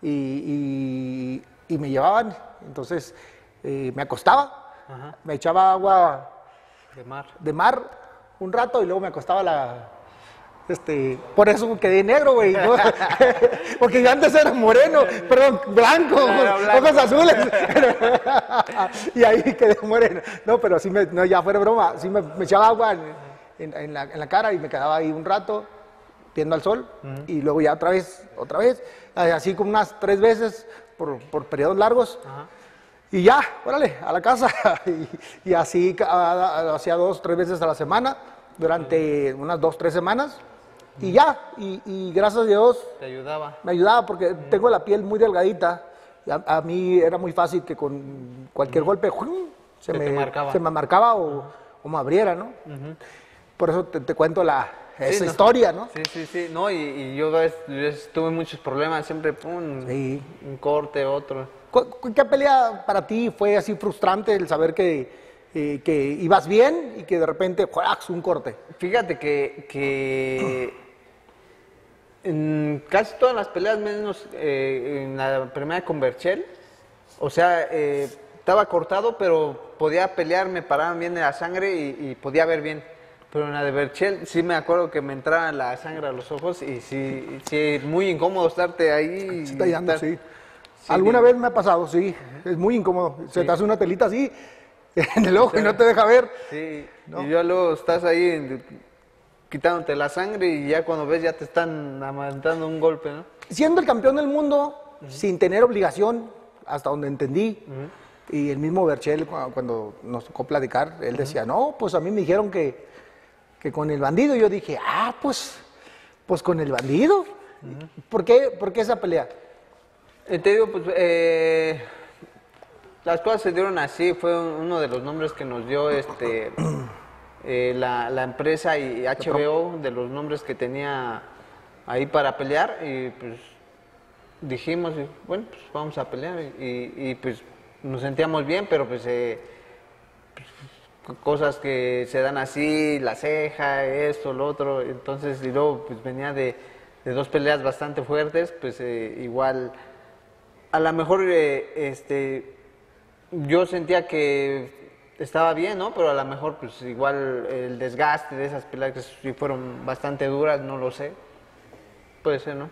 y, y- y me llevaban, entonces eh, me acostaba, me echaba agua De mar. de mar un rato y luego me acostaba la. Este, por eso quedé negro, güey. ¿no? Porque yo antes era moreno, perdón, blanco, ojos, azules. y ahí quedé moreno. No, pero sí me, no, ya fuera broma, sí me, me echaba agua en, en- en la, en la cara y me quedaba ahí un rato viendo al sol y luego ya otra vez, otra vez, así como unas tres veces por, por periodos largos. Y ya, órale, a la casa. y, y así hacía dos, tres veces a la semana, durante unas dos, tres semanas. Y ya, y, y gracias a Dios Te ayudaba. me ayudaba porque tengo la piel muy delgadita. y a, a mí era muy fácil que con cualquier golpe ¡jum! se, me, marcaba. se me marcaba o, o me abriera, ¿no? Por eso te, te cuento la, esa Sí, ¿no? historia, ¿no? Sí, sí, sí. No, y, y yo, tuve muchos problemas, siempre pum, Sí. un corte, otro. ¿Cu- cu- ¿Qué pelea para ti fue así frustrante el saber que, eh, que ibas bien y que de repente, ¡juax! un corte? Fíjate que, que en casi todas las peleas, menos eh, en la primera con Berchel, o sea, eh, estaba cortado, pero podía pelear, me paraban bien de la sangre y, y podía ver bien. Pero en la de Berchel sí me acuerdo que me entraba la sangre a los ojos y sí, sí muy incómodo estarte ahí. Sí, está llanto, estar- sí. Alguna vez me ha pasado, sí. Es muy incómodo. Se te hace una telita así en el ojo y no te deja ver. Sí, ¿no? y ya luego estás ahí en- quitándote la sangre y ya cuando ves ya te están amantando un golpe, ¿no? Siendo el campeón del mundo, sin tener obligación, hasta donde entendí, y el mismo Berchel, cu- cuando nos tocó platicar, él decía, no, pues a mí me dijeron que, que con el bandido. Yo dije, ah, pues, pues con el bandido. ¿Por, qué, ¿Por qué esa pelea? Eh, te digo, pues eh, las cosas se dieron así, fue un- uno de los nombres que nos dio este eh, la, la empresa y HBO, de los nombres que tenía ahí para pelear, y pues dijimos, bueno, pues vamos a pelear, y, y, pues nos sentíamos bien, pero pues... eh, pues, cosas que se dan así, la ceja, esto, lo otro, entonces y luego pues venía de, de dos peleas bastante fuertes, pues eh, igual a lo mejor eh, este yo sentía que estaba bien, ¿no? Pero a lo mejor pues igual el desgaste de esas peleas que sí fueron bastante duras, no lo sé. Puede ser, ¿no?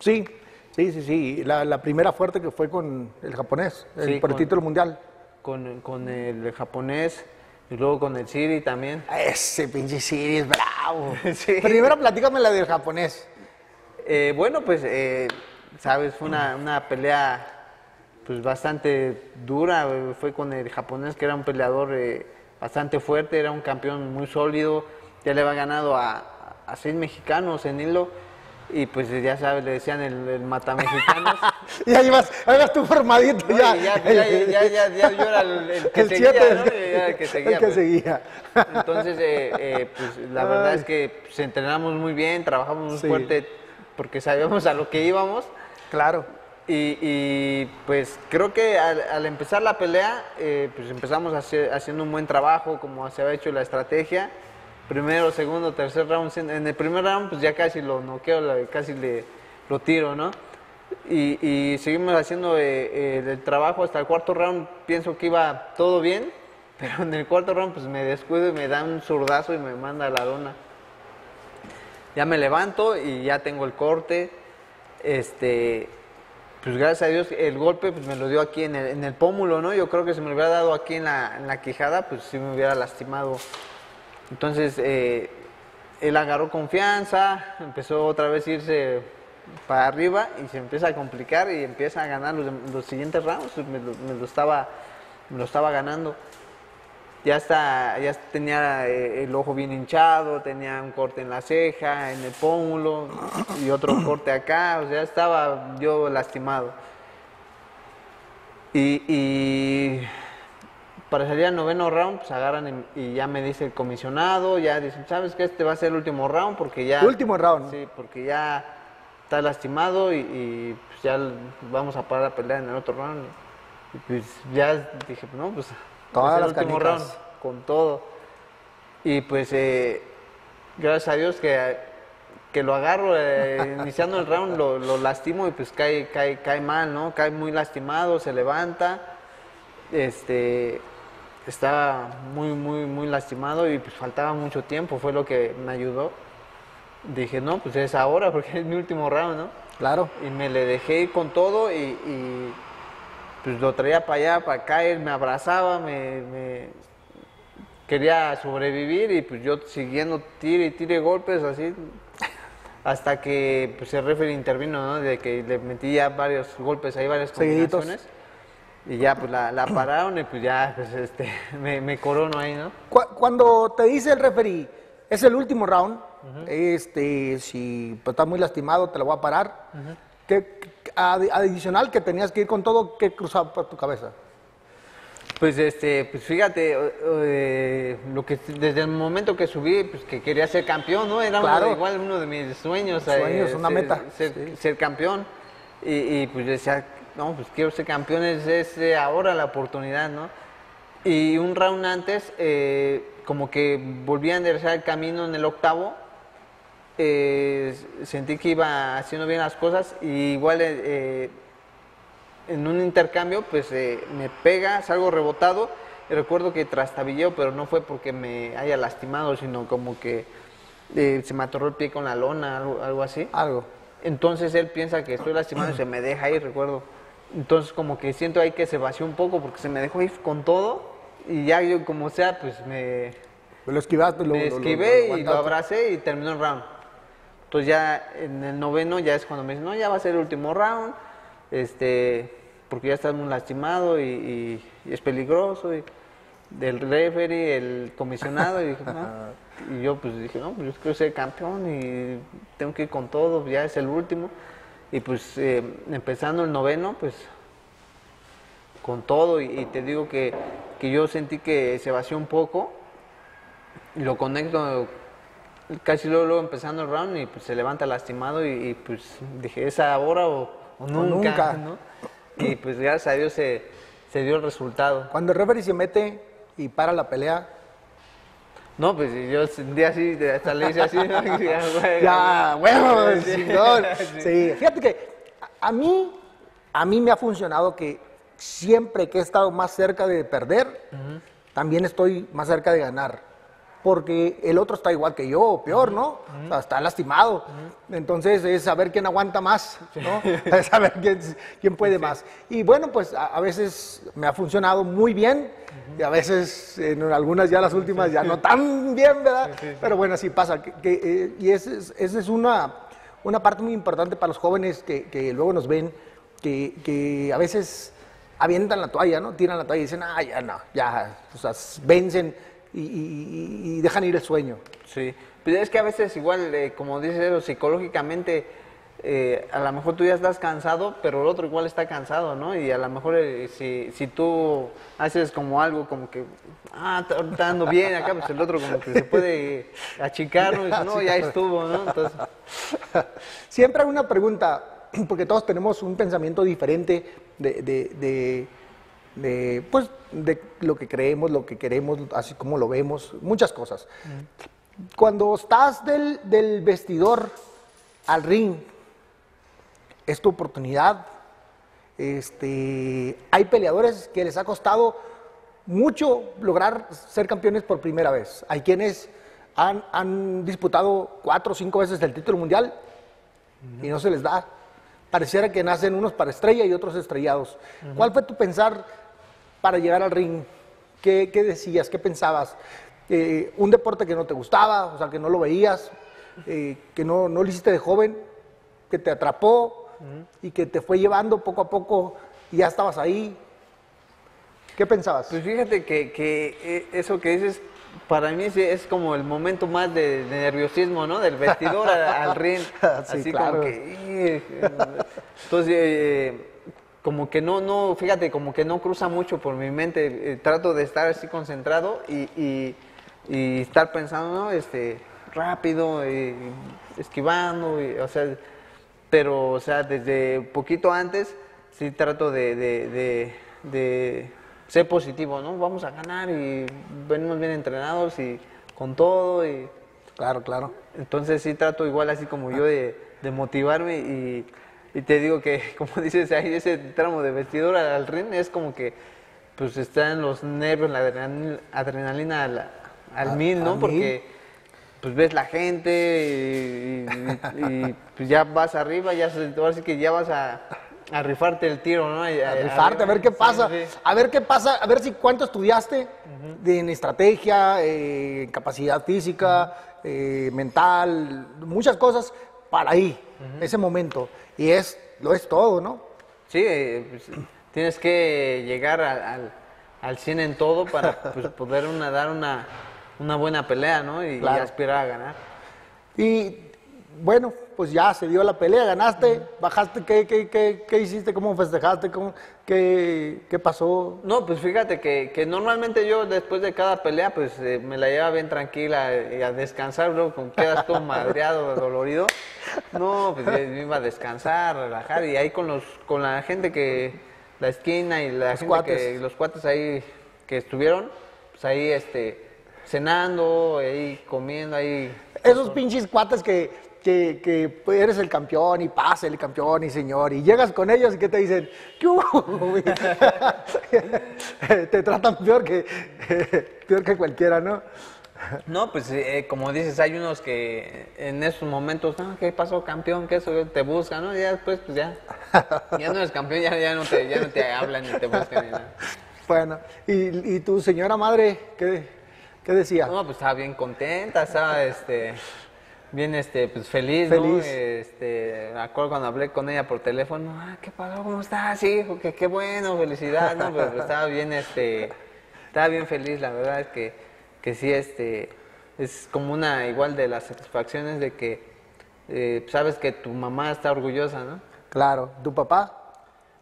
Sí, sí, sí, sí. La, la primera fuerte que fue con el japonés, el, Sí, por el con- título mundial. Con, con el japonés y luego con el Siri también. Ese pinche Siri es bravo. Sí. Primero platícame la del japonés. Eh, bueno, pues, eh, sabes, fue una, una pelea pues bastante dura. Fue con el japonés, que era un peleador eh, bastante fuerte, era un campeón muy sólido, ya le había ganado a, a seis mexicanos en hilo y pues ya sabes, le decían el, el matamexicanos. Y ahí vas, ahí vas tú formadito No, ya. ya, ya, ya, ya, ya yo era el, el que El seguía, siete, ¿no? el- que seguía. el que pues. seguía. Entonces, eh, eh, pues la verdad es que pues, entrenamos muy bien, trabajamos muy Sí. fuerte porque sabíamos a lo que íbamos. Claro. Y, pues creo que al, empezar la pelea, eh, pues empezamos haciendo un buen trabajo, como se había hecho la estrategia. Primero, segundo, tercer round. En el primer round, pues ya casi lo noqueo, casi le, lo tiro, ¿no? Y, y seguimos haciendo eh, eh, el trabajo hasta el cuarto round. Pienso que iba todo bien, pero en el cuarto round, pues me descuido y me da un zurdazo y me manda a la lona. Ya me levanto y ya tengo el corte. Este, pues gracias a Dios el golpe pues me lo dio aquí en el, en el pómulo, ¿no? Yo creo que si me lo hubiera dado aquí en la, en la quijada, pues sí me hubiera lastimado. Entonces eh, él agarró confianza, empezó otra vez a irse para arriba y se empieza a complicar y empieza a ganar los, los siguientes rounds. Lo, me lo estaba, me lo estaba ganando ya está, ya tenía eh, el ojo bien hinchado, tenía un corte en la ceja, en el pómulo y otro corte acá, o sea, estaba yo lastimado. Y, y para salir al noveno round, pues agarran y, y ya me dice el comisionado, ya dicen, ¿sabes qué? Este va a ser el último round porque ya... Último round. Sí, porque ya está lastimado y, y, pues ya vamos a parar a pelear en el otro round. Y pues ya dije, no, pues Todas las canicas. round con todo. Y pues eh, gracias a Dios que, que lo agarro eh, iniciando el round, lo, lo lastimo y pues cae, cae, cae mal, ¿no? Cae muy lastimado, se levanta. Este estaba muy, muy, muy lastimado y pues faltaba mucho tiempo, fue lo que me ayudó. Dije, no, pues es ahora porque es mi último round, ¿no? Claro. Y me le dejé ir con todo y, y, pues lo traía para allá, para acá, él me abrazaba, me, me- quería sobrevivir y pues yo siguiendo tire y tire golpes así hasta que pues el referee intervino, ¿no? De que le metí ya varios golpes ahí, varias Seguiditos. combinaciones. Y ya pues la, la pararon y pues ya pues este me, me corono ahí, ¿no? Cu- Cuando te dice el referee, es el último round, este, si pues, estás muy lastimado, te lo voy a parar. ¿Qué- adicional que tenías que ir con todo, ¿qué cruzaba por tu cabeza? Pues este, pues fíjate, eh, eh, lo que desde el momento que subí, pues que quería ser campeón, ¿no? Era uno Claro. de- igual uno de mis sueños. Sueños, una ser, meta, Ser, sí. ser campeón. Y, y, pues decía, no, pues quiero ser campeón, es, es, eh, ahora la oportunidad, ¿no? Y un round antes, eh, como que volví a enderezar el camino en el octavo. Eh, sentí que iba haciendo bien las cosas y igual eh, eh, en un intercambio, pues eh, me pega, salgo rebotado. Y recuerdo que trastabilleo, pero no fue porque me haya lastimado, sino como que eh, se me atoró el pie con la lona, algo, algo así. Algo. Entonces él piensa que estoy lastimado y se me deja ir, recuerdo. Entonces como que siento ahí que se vació un poco porque se me dejó ir con todo. Y ya yo como sea, pues me, Lo esquivaste, lo, me lo- esquivé lo y lo abracé y terminó el round. Entonces ya en el noveno ya es cuando me dicen, no, ya va a ser el último round, este, porque ya estás muy lastimado y, y- y es peligroso. Y del referee, el comisionado, y, dije, "No". Y yo pues dije, no, pues yo quiero ser campeón y tengo que ir con todo, ya es el último. Y pues eh, empezando el noveno, pues con todo y, y te digo que, que yo sentí que se vació un poco y lo conecto casi luego, luego empezando el round y pues se levanta lastimado y, y, pues dije, ¿es ahora o, o nunca? nunca. ¿no? Y pues gracias a Dios se, se dio el resultado. Cuando el referee se mete y para la pelea, No, pues yo sentí así, hasta le hice así. ya, Sí. chingón. Sí, fíjate que a- a mí, a mí me ha funcionado que siempre que he estado más cerca de perder, también estoy más cerca de ganar. Porque el otro está igual que yo, o peor, ¿no? O sea, está lastimado. Entonces es saber quién aguanta más, ¿no? Es saber quién, quién puede más. Y bueno, pues a, a veces me ha funcionado muy bien y a veces en algunas ya las últimas ya no tan bien, ¿verdad? Pero bueno, así pasa. que- que, eh, y esa es, esa es una, una parte muy importante para los jóvenes que, que luego nos ven, que, que a veces avientan la toalla, ¿no? Tiran la toalla y dicen, ah, ya no, ya, o sea, vencen y, y- y- dejan ir el sueño. Sí, pues es que a veces igual, eh, como dices, eso, psicológicamente, eh, a lo mejor tú ya estás cansado, pero el otro igual está cansado, ¿no? Y a lo mejor eh, si, si tú haces como algo como que, ah, está está dando bien acá, pues el otro como que se puede achicar, ¿no? Y dice, no, ya estuvo, ¿no? Entonces, Siempre hay una pregunta, porque todos tenemos un pensamiento diferente de, de- de- de, pues, de lo que creemos, lo que queremos, así como lo vemos, muchas cosas. Cuando estás del, del vestidor al ring, es tu oportunidad. Este, hay peleadores que les ha costado mucho lograr ser campeones por primera vez. Hay quienes han, han disputado cuatro o cinco veces el título mundial y no se les da. Pareciera que nacen unos para estrella y otros estrellados. ¿Cuál fue tu pensar para llegar al ring? ¿Qué, qué decías? ¿Qué pensabas? Eh, ¿Un deporte que no te gustaba? O sea, que no lo veías, eh, que no, no lo hiciste de joven, que te atrapó y que te fue llevando poco a poco y ya estabas ahí. ¿Qué pensabas? pues fíjate que, que eh, eso que dices, para mí sí es como el momento más de, de nerviosismo, ¿no? Del vestidor al ring. Sí, Así claro. como que... Entonces, eh, como que no, no, fíjate, como que no cruza mucho por mi mente. eh, trato de estar así concentrado y, y- y estar pensando, ¿no? Este, rápido, y esquivando, o sea, pero, o sea, desde poquito antes sí trato de, de- de- de ser positivo, ¿no? Vamos a ganar y venimos bien entrenados y con todo y Claro, claro. entonces sí trato igual así como yo de, de motivarme y, y te digo que, como dices ahí, ese tramo de vestidor al, ring es como que pues están los nervios, la adrenalina, adrenalina al, al A- mil, ¿no? mil. Porque pues ves la gente y, y- y, pues ya vas arriba, ya se- ahora sí que ya vas a, a rifarte el tiro, ¿no? A rifarte, a ver qué pasa, sí. a ver qué pasa, a ver si cuánto estudiaste de, en estrategia, eh, capacidad física, eh, mental, muchas cosas para ahí, ese momento. Y es, lo es todo, ¿no? Sí, eh, pues, tienes que llegar al, al, al 100 en todo para pues, poder una, dar una, una buena pelea, ¿no? Y, y aspirar a ganar. Y bueno, pues ya se dio la pelea, ganaste, bajaste, ¿qué, qué, qué, qué hiciste? ¿Cómo festejaste? ¿Cómo, qué, ¿Qué pasó? No, pues fíjate que, que normalmente yo después de cada pelea pues eh, me la llevaba bien tranquila y a descansar, luego como quedas todo madreado, dolorido. No, pues eh, me iba a descansar, relajar y ahí con los con la gente que la esquina y la gente cuates. que los cuates ahí que estuvieron, pues ahí este cenando, ahí comiendo ahí Esos pinches cuates que, que, que pues, eres el campeón y pasa el campeón y señor, y llegas con ellos y que te dicen, ¿qué hubo, güey?" te tratan peor que, peor que cualquiera, ¿no? No, pues eh, como dices, hay unos que en esos momentos, no, ¿qué pasó, campeón? ¿Qué eso? Te buscan, ¿no? Y ya después, pues ya, ya no eres campeón, ya, ya, no, te, ya no te hablan ni te buscan ni nada. Bueno, ¿y, y tu señora madre qué, qué decía? No, pues estaba bien contenta, estaba este, bien este, pues feliz, ¿no? Feliz. Este, me acuerdo cuando hablé con ella por teléfono, ah, ¿qué pasó? ¿Cómo estás, hijo? Que qué bueno, felicidad, ¿no? Pero estaba bien, este, estaba bien feliz, la verdad es que, que sí, este, es como una igual de las satisfacciones de que eh, sabes que tu mamá está orgullosa, ¿no? Claro, ¿tu papá?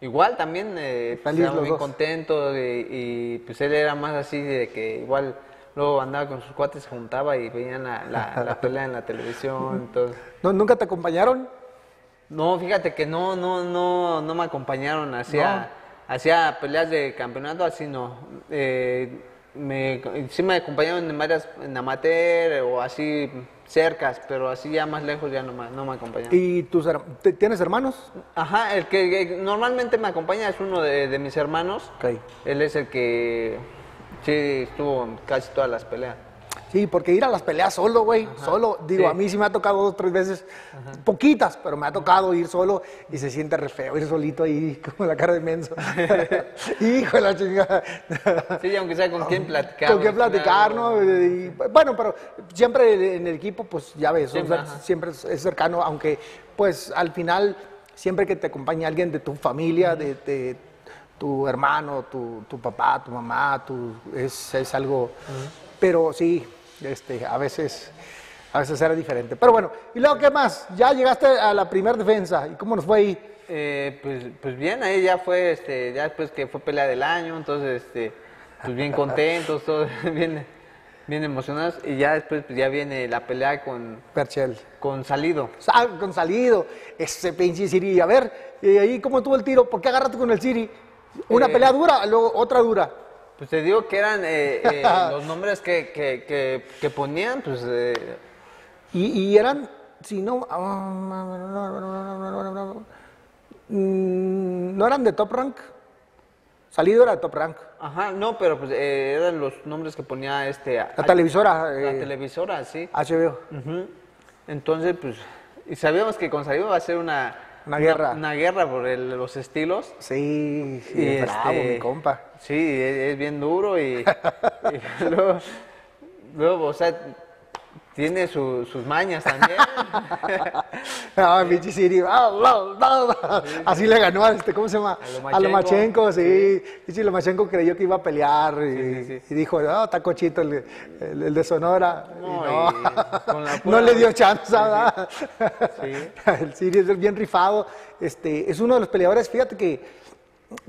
Igual también eh, pues, Feliz estaba muy dos. contento y, y, pues él era más así de que igual luego andaba con sus cuates, se juntaba y veían la, la- la pelea en la televisión, entonces... ¿No, ¿Nunca te acompañaron? No, fíjate que no, no, no, no me acompañaron hacia, hacia peleas de campeonato, así no. Eh, me, sí me acompañaron en varias, en amateur o así cercas, pero así ya más lejos ya no me, no me acompañaron. ¿Y tus tienes hermanos? Ajá, el que, que normalmente me acompaña es uno de, de mis hermanos. Ok. Él es el que sí estuvo en casi todas las peleas. Sí, porque ir a las peleas solo, güey, solo, digo, sí. a mí sí me ha tocado dos, tres veces, poquitas, pero me ha tocado ir solo y se siente re feo ir solito ahí, como la cara de menso. Hijo de la chingada. Sí, aunque sea con quién platicar. Con final, platicar, ¿no? Y, bueno, pero siempre en el equipo, pues ya ves, o Siempre, sea, ajá. siempre es, cercano, aunque pues al final, siempre que te acompañe alguien de tu familia, de, de tu hermano, tu, tu papá, tu mamá, tu, es, es algo... Pero sí, este, a veces... A veces era diferente. Pero bueno, ¿y luego qué más? Ya llegaste a la primera defensa. ¿Y cómo nos fue ahí? Eh, pues, pues bien, ahí ya fue, este, ya después que fue pelea del año, entonces, este, pues bien contentos, todos bien, bien emocionados. Y ya después, pues ya viene la pelea con, Perchel. con Salido. Sa- con salido, ese pinche Siri. A ver, ¿y ahí cómo tuvo el tiro? ¿Por qué agarraste con el Siri? Una Eh, pelea dura, luego otra dura. Pues te digo que eran eh, eh, los nombres que, que, que, que ponían, pues eh, Y, y eran, si no, mm, no eran de top rank. Salido era de top rank. ajá, no, pero pues eran los nombres que ponía este... La televisora, La televisora, sí. HBO. Ujú. Entonces, pues, y sabíamos que con Salido va a ser una... Una guerra. Una, guerra por el- los estilos. Sí, sí, Y, bravo, este, mi compa. Sí, es, es bien duro y, y luego, luego, o sea, tiene su- sus mañas también. Ah, Siri. ah, la, la, la. Así le ganó a este, ¿cómo se llama? A Lomachenko. Sí. Pinche Lomachenko creyó que iba a pelear y, Sí, sí, sí. y dijo, no, está cochito el, el- el de Sonora. No, no, con la No le dio chance, ¿verdad? Sí. El Siri es bien rifado. Este, es uno de los peleadores, fíjate que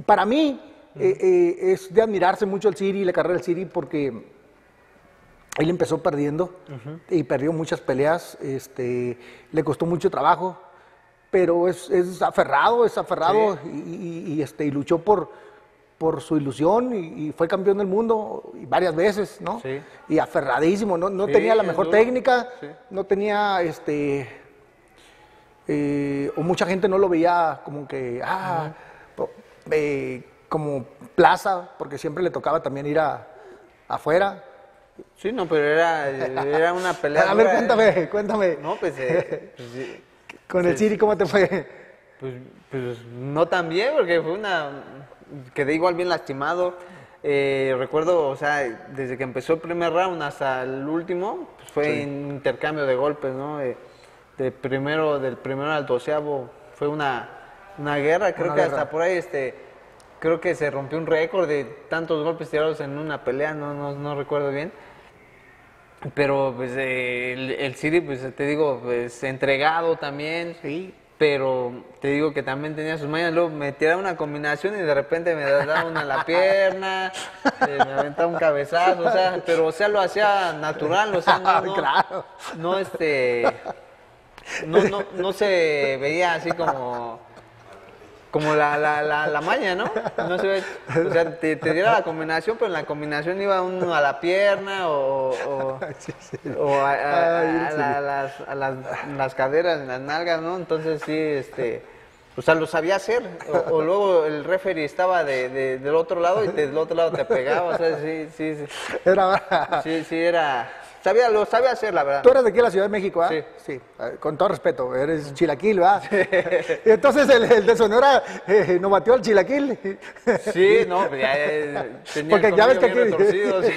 para mí eh, eh, es de admirarse mucho el Siri, la carrera del Siri, porque él empezó perdiendo y perdió muchas peleas, este, le costó mucho trabajo, pero es, es aferrado, es aferrado y, y- y, este, y luchó por, por su ilusión y, y fue campeón del mundo y varias veces, ¿no? Sí. Y aferradísimo, no, no Sí, tenía la mejor técnica, no tenía, este, eh, o mucha gente no lo veía como que, ah, eh, como plaza, porque siempre le tocaba también ir a, afuera. Sí, no, pero era, era una pelea. A ver, dura. cuéntame, cuéntame. No, pues, eh, pues, sí, Con el Siri, ¿cómo te fue? pues, pues, no tan bien, porque fue una. Quedé igual bien lastimado. Eh, recuerdo, o sea, desde que empezó el primer round hasta el último, pues fue intercambio de golpes, ¿no? De, de primero, del primero al doceavo fue una, una guerra. Creo Una que guerra. hasta por ahí, este, creo que se rompió un récord de tantos golpes tirados en una pelea, no, no, no recuerdo bien. Pero pues eh, el, el Siri, pues te digo, pues entregado también. Sí. Pero te digo que también tenía sus mañas. Luego me tiraba una combinación y de repente me daba una en la pierna, eh, me aventaba un cabezazo, o sea, pero o sea, lo hacía natural, o sea, no, no, Claro. no este, no, no, no se veía así como, como la, la, la, la maña, ¿no? No se ve, o sea, te, te diera la combinación, pero en la combinación iba uno a la pierna o, o, Sí, sí. o a, a- Ay, a sí. la- a las, a las, las caderas, en las nalgas, ¿no? Entonces sí, este, o sea, lo sabía hacer. O, o luego el referee estaba de, de- del otro lado y del otro lado te pegaba, o sea, sí, sí, sí, Era sí, sí era, sabía, lo sabía hacer, la verdad. Tú eres de aquí de la Ciudad de México, ¿ah? Sí. Sí, eh, con todo respeto, eres chilaquil, ¿verdad? Entonces el, el de Sonora eh, no batió al chilaquil. Sí, no, pues ya, eh, tenía Porque el ya ves que aquí- retorcido, sí.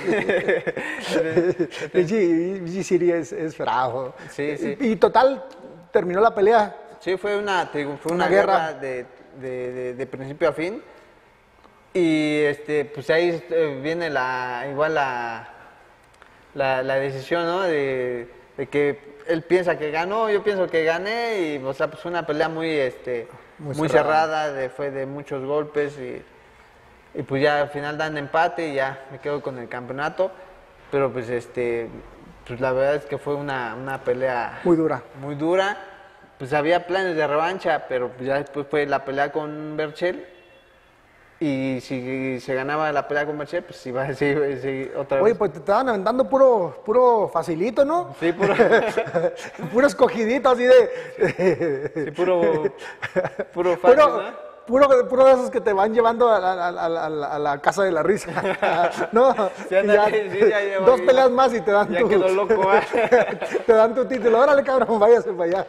Siri es, es bravo. Sí, sí. Y, y total, terminó la pelea. Sí, fue una, fue Una una, guerra. guerra, de, de- de- de principio a fin. Y este, pues ahí eh, viene la, igual la, la, la decisión, ¿no? De, de que él piensa que ganó, yo pienso que gané, y o sea, pues fue una pelea muy, este, Muy muy, cerrada. cerrada, de, fue de muchos golpes y, y pues ya al final dan empate y ya me quedo con el campeonato. Pero pues este, pues la verdad es que fue una, una pelea Muy dura. muy dura. Pues había planes de revancha, pero ya después fue la pelea con Berchel. Y si se ganaba la pelea con Berchel, pues iba a decir sí, otra Oye, vez. pues te estaban aventando puro, puro facilito, ¿no? Sí, puro, puro escogidito así de... sí, puro, puro fácil, Puro, ¿no? puro, puro de esos que te van llevando a, la- a la- a la- a la casa de la risa. ¿No? Sí, sí, ya llevo- dos peleas más y te dan tu... quedó loco, ¿eh? te dan tu título. Órale, cabrón, váyase para allá.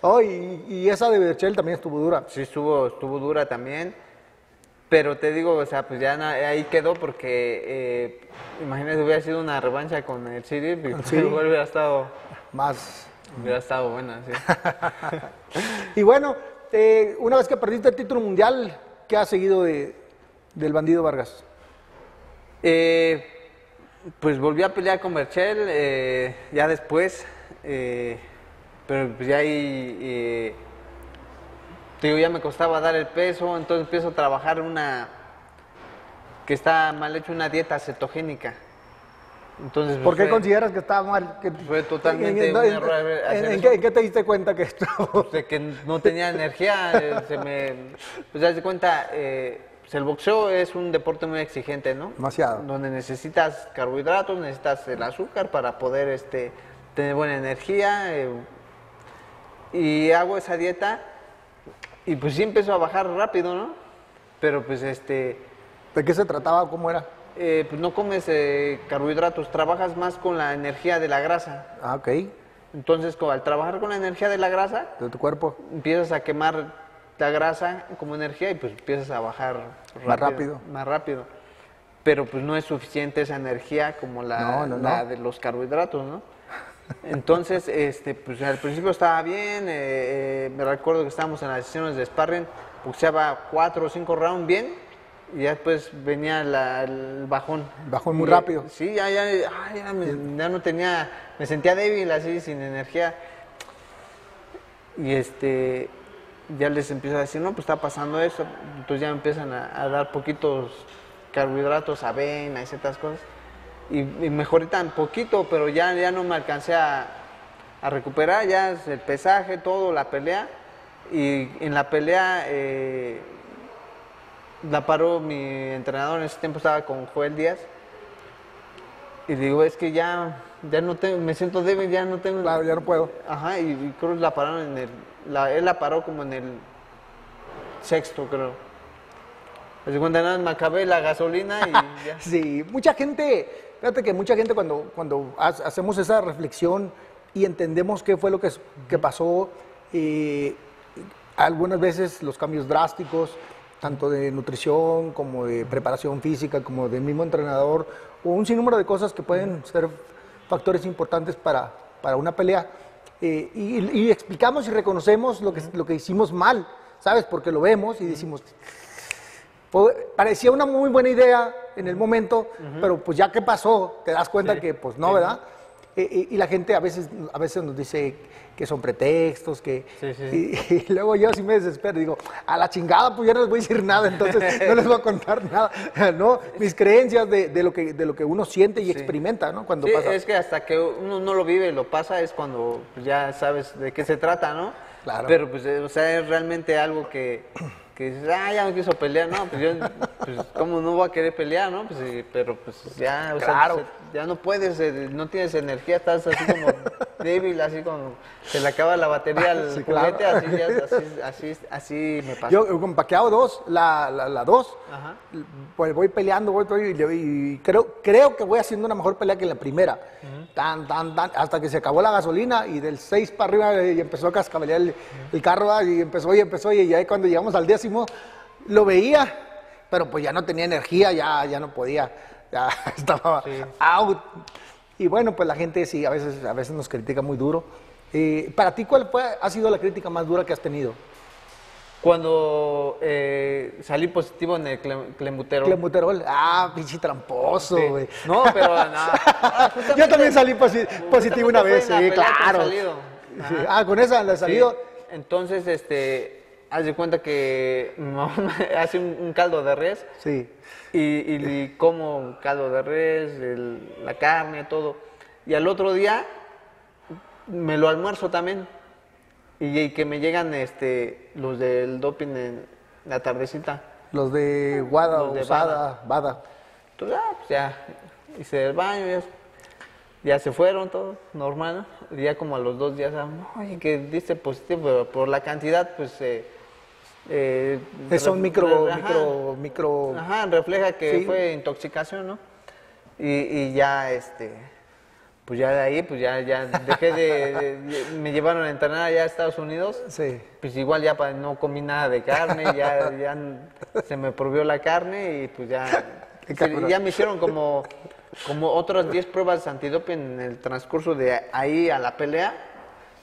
Oh, y, y esa de Berchel también estuvo dura. Sí, estuvo, estuvo dura también. Pero te digo, o sea, pues ya ahí quedó porque, eh, imagínate, hubiera sido una revancha con el City, City. igual hubiera estado, Más. hubiera estado buena, sí. Y bueno, eh, una vez que perdiste el título mundial, ¿qué has seguido de, del bandido Vargas? Eh, pues volví a pelear con Berchel eh, ya después, eh, pero pues ya ahí, te digo, ya me costaba dar el peso, entonces empiezo a trabajar una, que está mal hecho, una dieta cetogénica. Entonces, pues, ¿Por qué fue- consideras que estaba mal? Que- Fue totalmente en- un en- error qué, en qué te diste cuenta que esto? de que no tenía energía, eh, se me, pues ya se cuenta, eh, pues el boxeo es un deporte muy exigente, ¿no? Demasiado. Donde necesitas carbohidratos, necesitas el azúcar para poder este, tener buena energía. eh, y hago esa dieta y pues sí empezó a bajar rápido, ¿no? Pero pues este, ¿De qué se trataba? ¿Cómo era? eh, pues no comes eh, carbohidratos, trabajas más con la energía de la grasa. Ah, ok. Entonces, al trabajar con la energía de la grasa, De tu cuerpo. empiezas a quemar la grasa como energía y pues empiezas a bajar rápido, Más rápido. Más rápido. Pero pues no es suficiente esa energía como la, No, no, la no. de los carbohidratos, ¿no? Entonces, este, pues al principio estaba bien, eh, eh, me recuerdo que estábamos en las sesiones de sparring, boxeaba cuatro o cinco rounds bien y ya después venía la- el bajón. Bajón muy Y, rápido. Sí, ya, ya, ya me- ya no tenía, me sentía débil así, sin energía. Y este, ya les empiezo a decir, no, pues está pasando eso. Entonces ya me empiezan a, a dar poquitos carbohidratos, avena y ciertas cosas. Y, y mejoritan poquito, pero ya, ya no me alcancé a, a recuperar, ya es el pesaje, todo, la pelea. Y en la pelea eh, la paró mi entrenador, en ese tiempo estaba con Joel Díaz. Y digo, es que ya, ya no tengo, me siento débil, ya no tengo... Claro, ya no puedo. Ajá, y, y creo que la pararon en el. La, él la paró como en el sexto, creo. Así cuenta nada, me acabé la gasolina y ya. Sí, mucha gente, fíjate que mucha gente cuando, cuando ha- hacemos esa reflexión y entendemos qué fue lo que, que pasó, eh, algunas veces los cambios drásticos, tanto de nutrición como de preparación física, como del mismo entrenador, o un sinnúmero de cosas que pueden ser factores importantes para, para una pelea. eh, y, y explicamos y reconocemos lo que, lo que hicimos mal, ¿sabes? Porque lo vemos y decimos, fue- parecía una muy buena idea en el momento, pero pues ya que pasó, te das cuenta que pues no, ¿verdad? Y, y la gente a veces, a veces nos dice que son pretextos, que... Sí, sí. Y, y luego yo sí me desespero, digo, a la chingada, pues ya no les voy a decir nada, entonces no les voy a contar nada, ¿no? Mis creencias de, de lo, que, de lo que uno siente y experimenta, ¿no? Cuando pasa. es que hasta que uno no lo vive y lo pasa es cuando pues, ya sabes de qué se trata, ¿no? Claro. Pero pues, eh, o sea, es realmente algo que, que dices, ah, ya no quiso pelear, ¿no? Pues yo, pues, ¿cómo no voy a querer pelear, no? Pues, pero pues ya, o Claro. Ya no puedes, eh, no tienes energía, estás así como débil, así como se le acaba la batería al Sí, claro. juguete, así, ya, así, así, así me pasa. Yo con Paqueado 2, la 2, la, la dos, Ajá. pues voy peleando, voy, y, y creo, creo que voy haciendo una mejor pelea que la primera. Tan, tan, tan, hasta que se acabó la gasolina y del 6 para arriba eh, y empezó a cascabelear el, el carro ah, y empezó y empezó y ya cuando llegamos al décimo lo veía, pero pues ya no tenía energía, ya, ya no podía, ya estaba out. Y bueno, pues la gente sí, a veces, a veces nos critica muy duro. Eh, para ti, ¿cuál fue, ha sido la crítica más dura que has tenido? Cuando eh, salí positivo en el clem-. Clenbuterol. Ah, pinche tramposo, Sí. güey. No, pero no. Yo también salí posi- positivo una vez, sí, claro. Sí. Ah, con esa la he salido. Entonces, este, haz de cuenta que mi mamá hace un, un caldo de res Sí. y, y como caldo de res, el- la carne, todo. Y al otro día me lo almuerzo también. Y, y que me llegan este, los del doping en la tardecita. Los de Guada, Los de Usada, Bada. Entonces, ah, pues ya hice el baño, ya, ya se fueron todos, normal. ¿no? Y ya como a los dos días, ah, oye, que diste positivo, pero por la cantidad, pues. Eh, eh, Son micro, ajá. micro, micro. Ajá, refleja que Sí. fue intoxicación, ¿no? Y, y ya, este, pues ya de ahí, pues ya, ya dejé de, de- de- me llevaron a entrenar allá a Estados Unidos. Sí. Pues igual ya pa- no comí nada de carne, ya, ya se me prohibió la carne y pues ya, ya me hicieron como, como otras 10 pruebas antidoping en el transcurso de ahí a la pelea,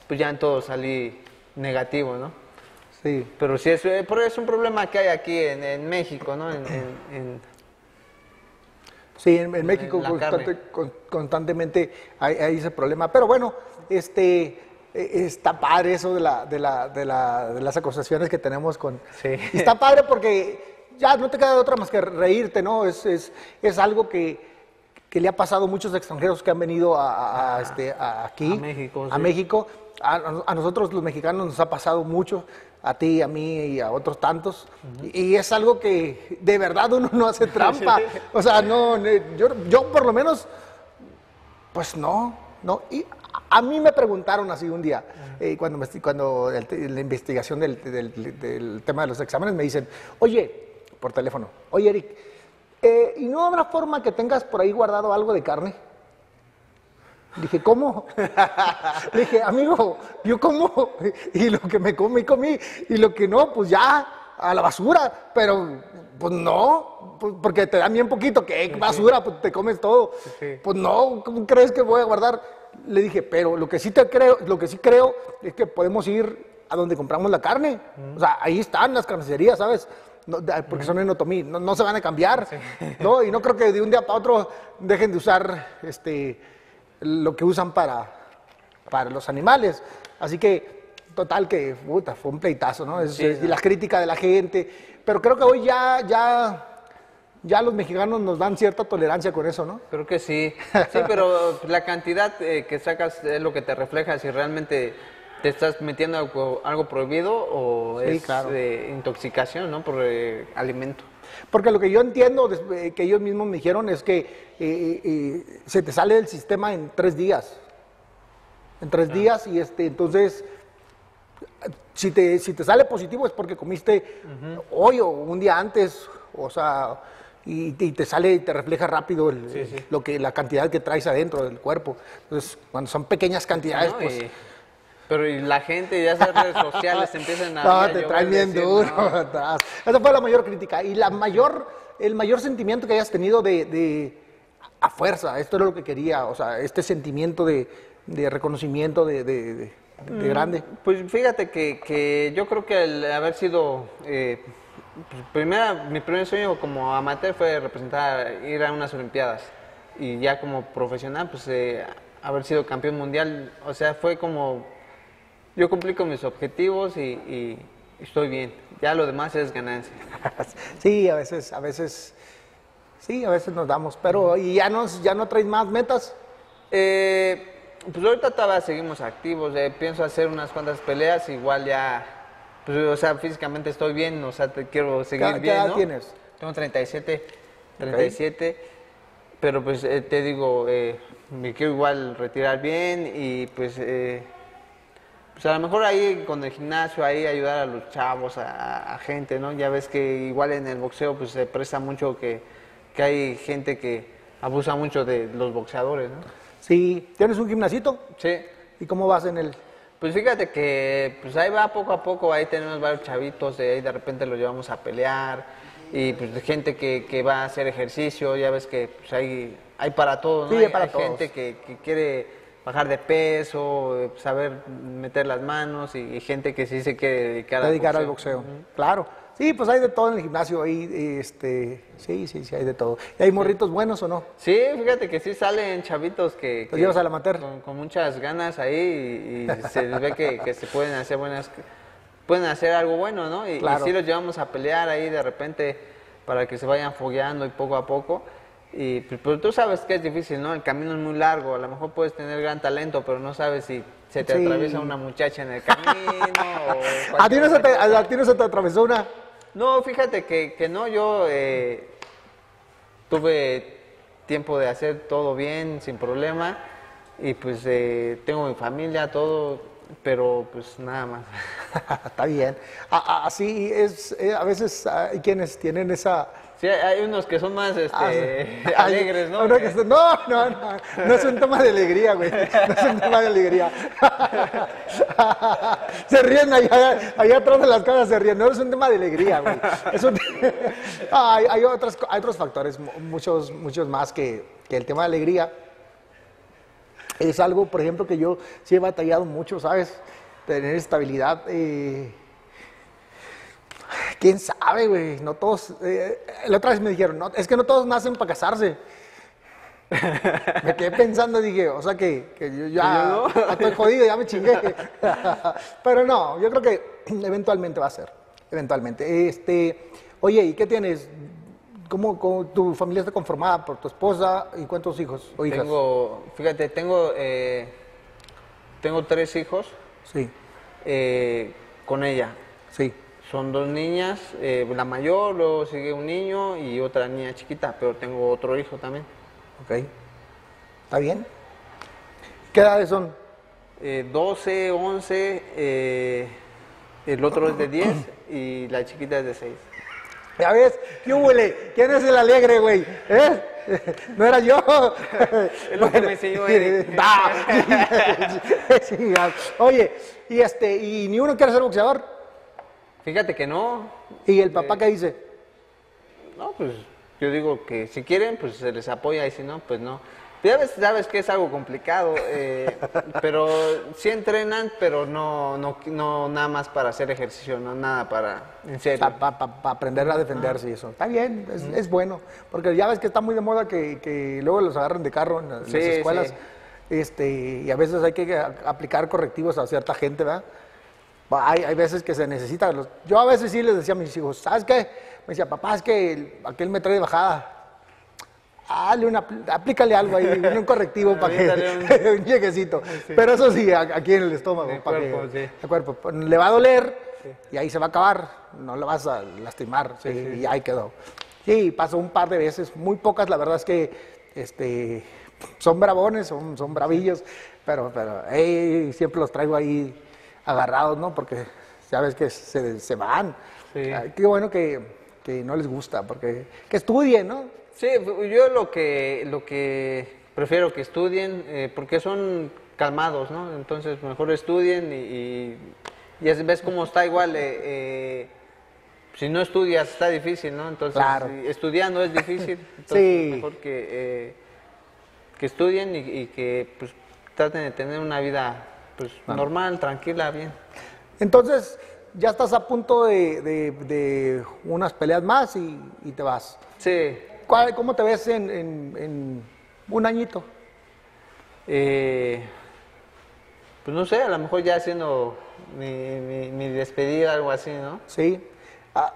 pues ya en todo salí negativo, ¿no? Sí. Pero sí, es, eh, pero es un problema que hay aquí en, en México, ¿no? En, en- en- Sí, en, México constante- con- constantemente hay, hay ese problema. Pero bueno, este eh, está padre eso de, la, de, la, de, la- de las acusaciones que tenemos con... Sí. Está padre porque ya no te queda otra más que reírte, ¿no? Es, es, es algo que, que le ha pasado a muchos extranjeros que han venido a, a- a, este, a- aquí. A México, A sí. México. A nosotros los mexicanos nos ha pasado mucho, a ti, a mí y a otros tantos. y, y es algo que de verdad uno no hace trampa. O sea, no, yo, yo por lo menos, pues no, no. Y a- mí me preguntaron así un día, eh, cuando, me, cuando el la investigación del, del- del tema de los exámenes, me dicen, oye, por teléfono, oye Eric, eh, ¿y no habrá forma que tengas por ahí guardado algo de carne? Dije, ¿cómo? Le dije, amigo, yo como, y lo que me comí, comí, y lo que no, pues ya, a la basura. Pero, pues no, pues, porque te dan bien poquito, que basura, pues te comes todo. sí. Pues no, ¿cómo crees que voy a guardar? Le dije, pero lo que sí te creo, lo que sí creo es que podemos ir a donde compramos la carne. O sea, ahí están las carnicerías, ¿sabes? No, porque son en otomí, no, no se van a cambiar. ¿no? Y no creo que de un día para otro dejen de usar este, lo que usan para, para los animales. Así que, total, que puta, fue un pleitazo, ¿no? Es- Sí, es- y sí. la crítica de la gente. Pero creo que hoy ya, ya, ya los mexicanos nos dan cierta tolerancia con eso, ¿no? Creo que sí. Sí, pero la cantidad eh, que sacas es lo que te refleja si realmente te estás metiendo algo, algo prohibido o Sí, es claro. eh, intoxicación, ¿no? Por eh, alimento. Porque lo que yo entiendo, eh, que ellos mismos me dijeron, es que eh, eh, se te sale del sistema en tres días. En tres días, y este, entonces, si te, si te sale positivo es porque comiste hoy o un día antes, o sea, y, y te sale y te refleja rápido el- Sí, sí. lo que la cantidad que traes adentro del cuerpo. Entonces, cuando son pequeñas cantidades, ¿no? pues. Y- pero y la gente, ya esas redes sociales empiezan a... No, te traen bien decir, duro no. atrás. Esa fue la mayor crítica. Y la mayor, el mayor sentimiento que hayas tenido de, de- a fuerza, esto era lo que quería, o sea, este sentimiento de, de reconocimiento de, de- de- de grande. Pues fíjate que, que yo creo que el haber sido, eh, pues, primera, mi primer sueño como amateur fue representar, ir a unas Olimpiadas. Y ya como profesional, pues eh, haber sido campeón mundial, o sea, fue como, yo cumplí con mis objetivos y, y estoy bien. Ya lo demás es ganancia. Sí, a veces, a veces, sí, a veces nos damos, pero ¿y ya, nos, ya no traes más metas? Eh, pues ahorita todavía seguimos activos, eh, pienso hacer unas cuantas peleas, igual ya, pues o sea, físicamente estoy bien, o sea, te quiero seguir ¿Qué- qué bien, edad ¿no? tienes? Tengo 37, 37, pero pues eh, te digo, eh, me quiero igual retirar bien y pues, eh, pues a lo mejor ahí con el gimnasio, ahí ayudar a los chavos, a, a gente, ¿no? Ya ves que igual en el boxeo pues se presta mucho que, que hay gente que abusa mucho de los boxeadores, ¿no? Sí, ¿tienes un gimnasito? Sí. ¿Y cómo vas en el...? Pues fíjate que pues ahí va poco a poco, ahí tenemos varios chavitos, de ahí de repente los llevamos a pelear y pues de gente que, que va a hacer ejercicio, ya ves que pues hay, hay para todo, ¿no? Sí, hay, para hay todos. gente que, que quiere bajar de peso, saber meter las manos y, y gente que sí se quiere dedicar, dedicar al boxeo. Claro. Sí, pues hay de todo en el gimnasio ahí, este, sí, sí, sí, hay de todo. ¿Y hay morritos buenos o no? Sí, fíjate que sí salen chavitos que... ¿Los llevas al amateur? Con, con muchas ganas ahí y, y se les ve que, que se pueden hacer buenas... Pueden hacer algo bueno, ¿no? Y, y Claro. sí los llevamos a pelear ahí de repente para que se vayan fogueando y poco a poco. Y pues, pero tú sabes que es difícil, ¿no? El camino es muy largo. A lo mejor puedes tener gran talento, pero no sabes si se te Sí. atraviesa una muchacha en el camino o... ¿A ti, no se te, cualquier a ti no se te atravesó una? no, fíjate que, que no, yo eh, tuve tiempo de hacer todo bien, sin problema, y pues eh, tengo mi familia, todo, pero pues nada más. Está bien. Así es, eh, a veces hay quienes tienen esa... Sí, hay unos que son más este, Ah, sí. alegres, ¿no? No, no, no, no es un tema de alegría, güey. No es un tema de alegría. Se ríen allá, allá atrás de las casas, se ríen. No es un tema de alegría, güey. Es un- hay, co- hay otros factores, mu- muchos, muchos más que, que el tema de alegría. Es algo, por ejemplo, que yo sí he batallado mucho, ¿sabes? Tener estabilidad. eh, ¿Quién sabe, güey? No todos... eh, la otra vez me dijeron, no, es que no todos nacen para casarse. Me quedé pensando, dije, o sea que, que yo ya estoy jodido, ya me chingué. Pero no, yo creo que eventualmente va a ser, eventualmente. Este, oye, ¿y qué tienes? ¿Cómo, cómo tu familia está conformada por tu esposa y cuántos hijos o hijas? Tengo, fíjate, tengo, eh, tengo tres hijos Sí, eh, con ella. sí. Son dos niñas, eh, la mayor, luego sigue un niño y otra niña chiquita, pero tengo otro hijo también. Ok. ¿Está bien? ¿Qué edades son? Eh, 12, 11, eh, el otro es de 10 y la chiquita es de 6. Ya ves, ¿qué huele? ¿Quién es el alegre, güey? ¿Eh? No era yo. Es lo que me enseñó Eric. Oye, y este, y ni uno quiere ser boxeador. Fíjate que no, ¿Y el papá qué dice? no, pues yo digo que si quieren, pues se les apoya y si no, pues no. Ya ves, sabes que es algo complicado, eh, pero sí entrenan, pero no, no, no nada más para hacer ejercicio, no nada para, en serio. Para aprender a defenderse y eso. Está bien, es, es bueno. Porque ya ves que está muy de moda que, que luego los agarran de carro en, las- en Sí, las escuelas. sí. Este, y a veces hay que aplicar correctivos a cierta gente, ¿verdad? Hay, hay veces que se necesita. los- yo a veces sí les decía a mis hijos, ¿sabes qué? Me decía, papá, es que el- aquel me trae de bajada. Dale una, apl- aplícale algo ahí, un correctivo para que un lleguecito. Pero eso sí, aquí en el estómago. El para cuerpo, que, sí. el cuerpo. Pues, Le va a doler y ahí se va a acabar. No le vas a lastimar. sí, y ahí quedó. Sí, pasó un par de veces, muy pocas. La verdad es que este, son bravones, son, son bravillos, pero, pero ey, siempre los traigo ahí agarrados, ¿no? Porque sabes que se, se van. Sí. Ay, qué bueno que, que no les gusta, porque que estudien, ¿no? Sí, yo lo que, lo que prefiero que estudien, eh, porque son calmados, ¿no? Entonces mejor estudien y, y, y es- ves cómo está igual. eh, eh, si no estudias está difícil, ¿no? Entonces Claro. estudiando es difícil. Entonces Sí. mejor que, eh, que estudien y, y que pues, traten de tener una vida pues, normal, tranquila, bien. Entonces, ya estás a punto de, de- de unas peleas más y, y te vas. Sí. ¿Cuál- ¿Cómo te ves en, en- en un añito? Eh, pues no sé, a lo mejor ya haciendo mi, mi, mi despedida, algo así, ¿no? Sí. Ah,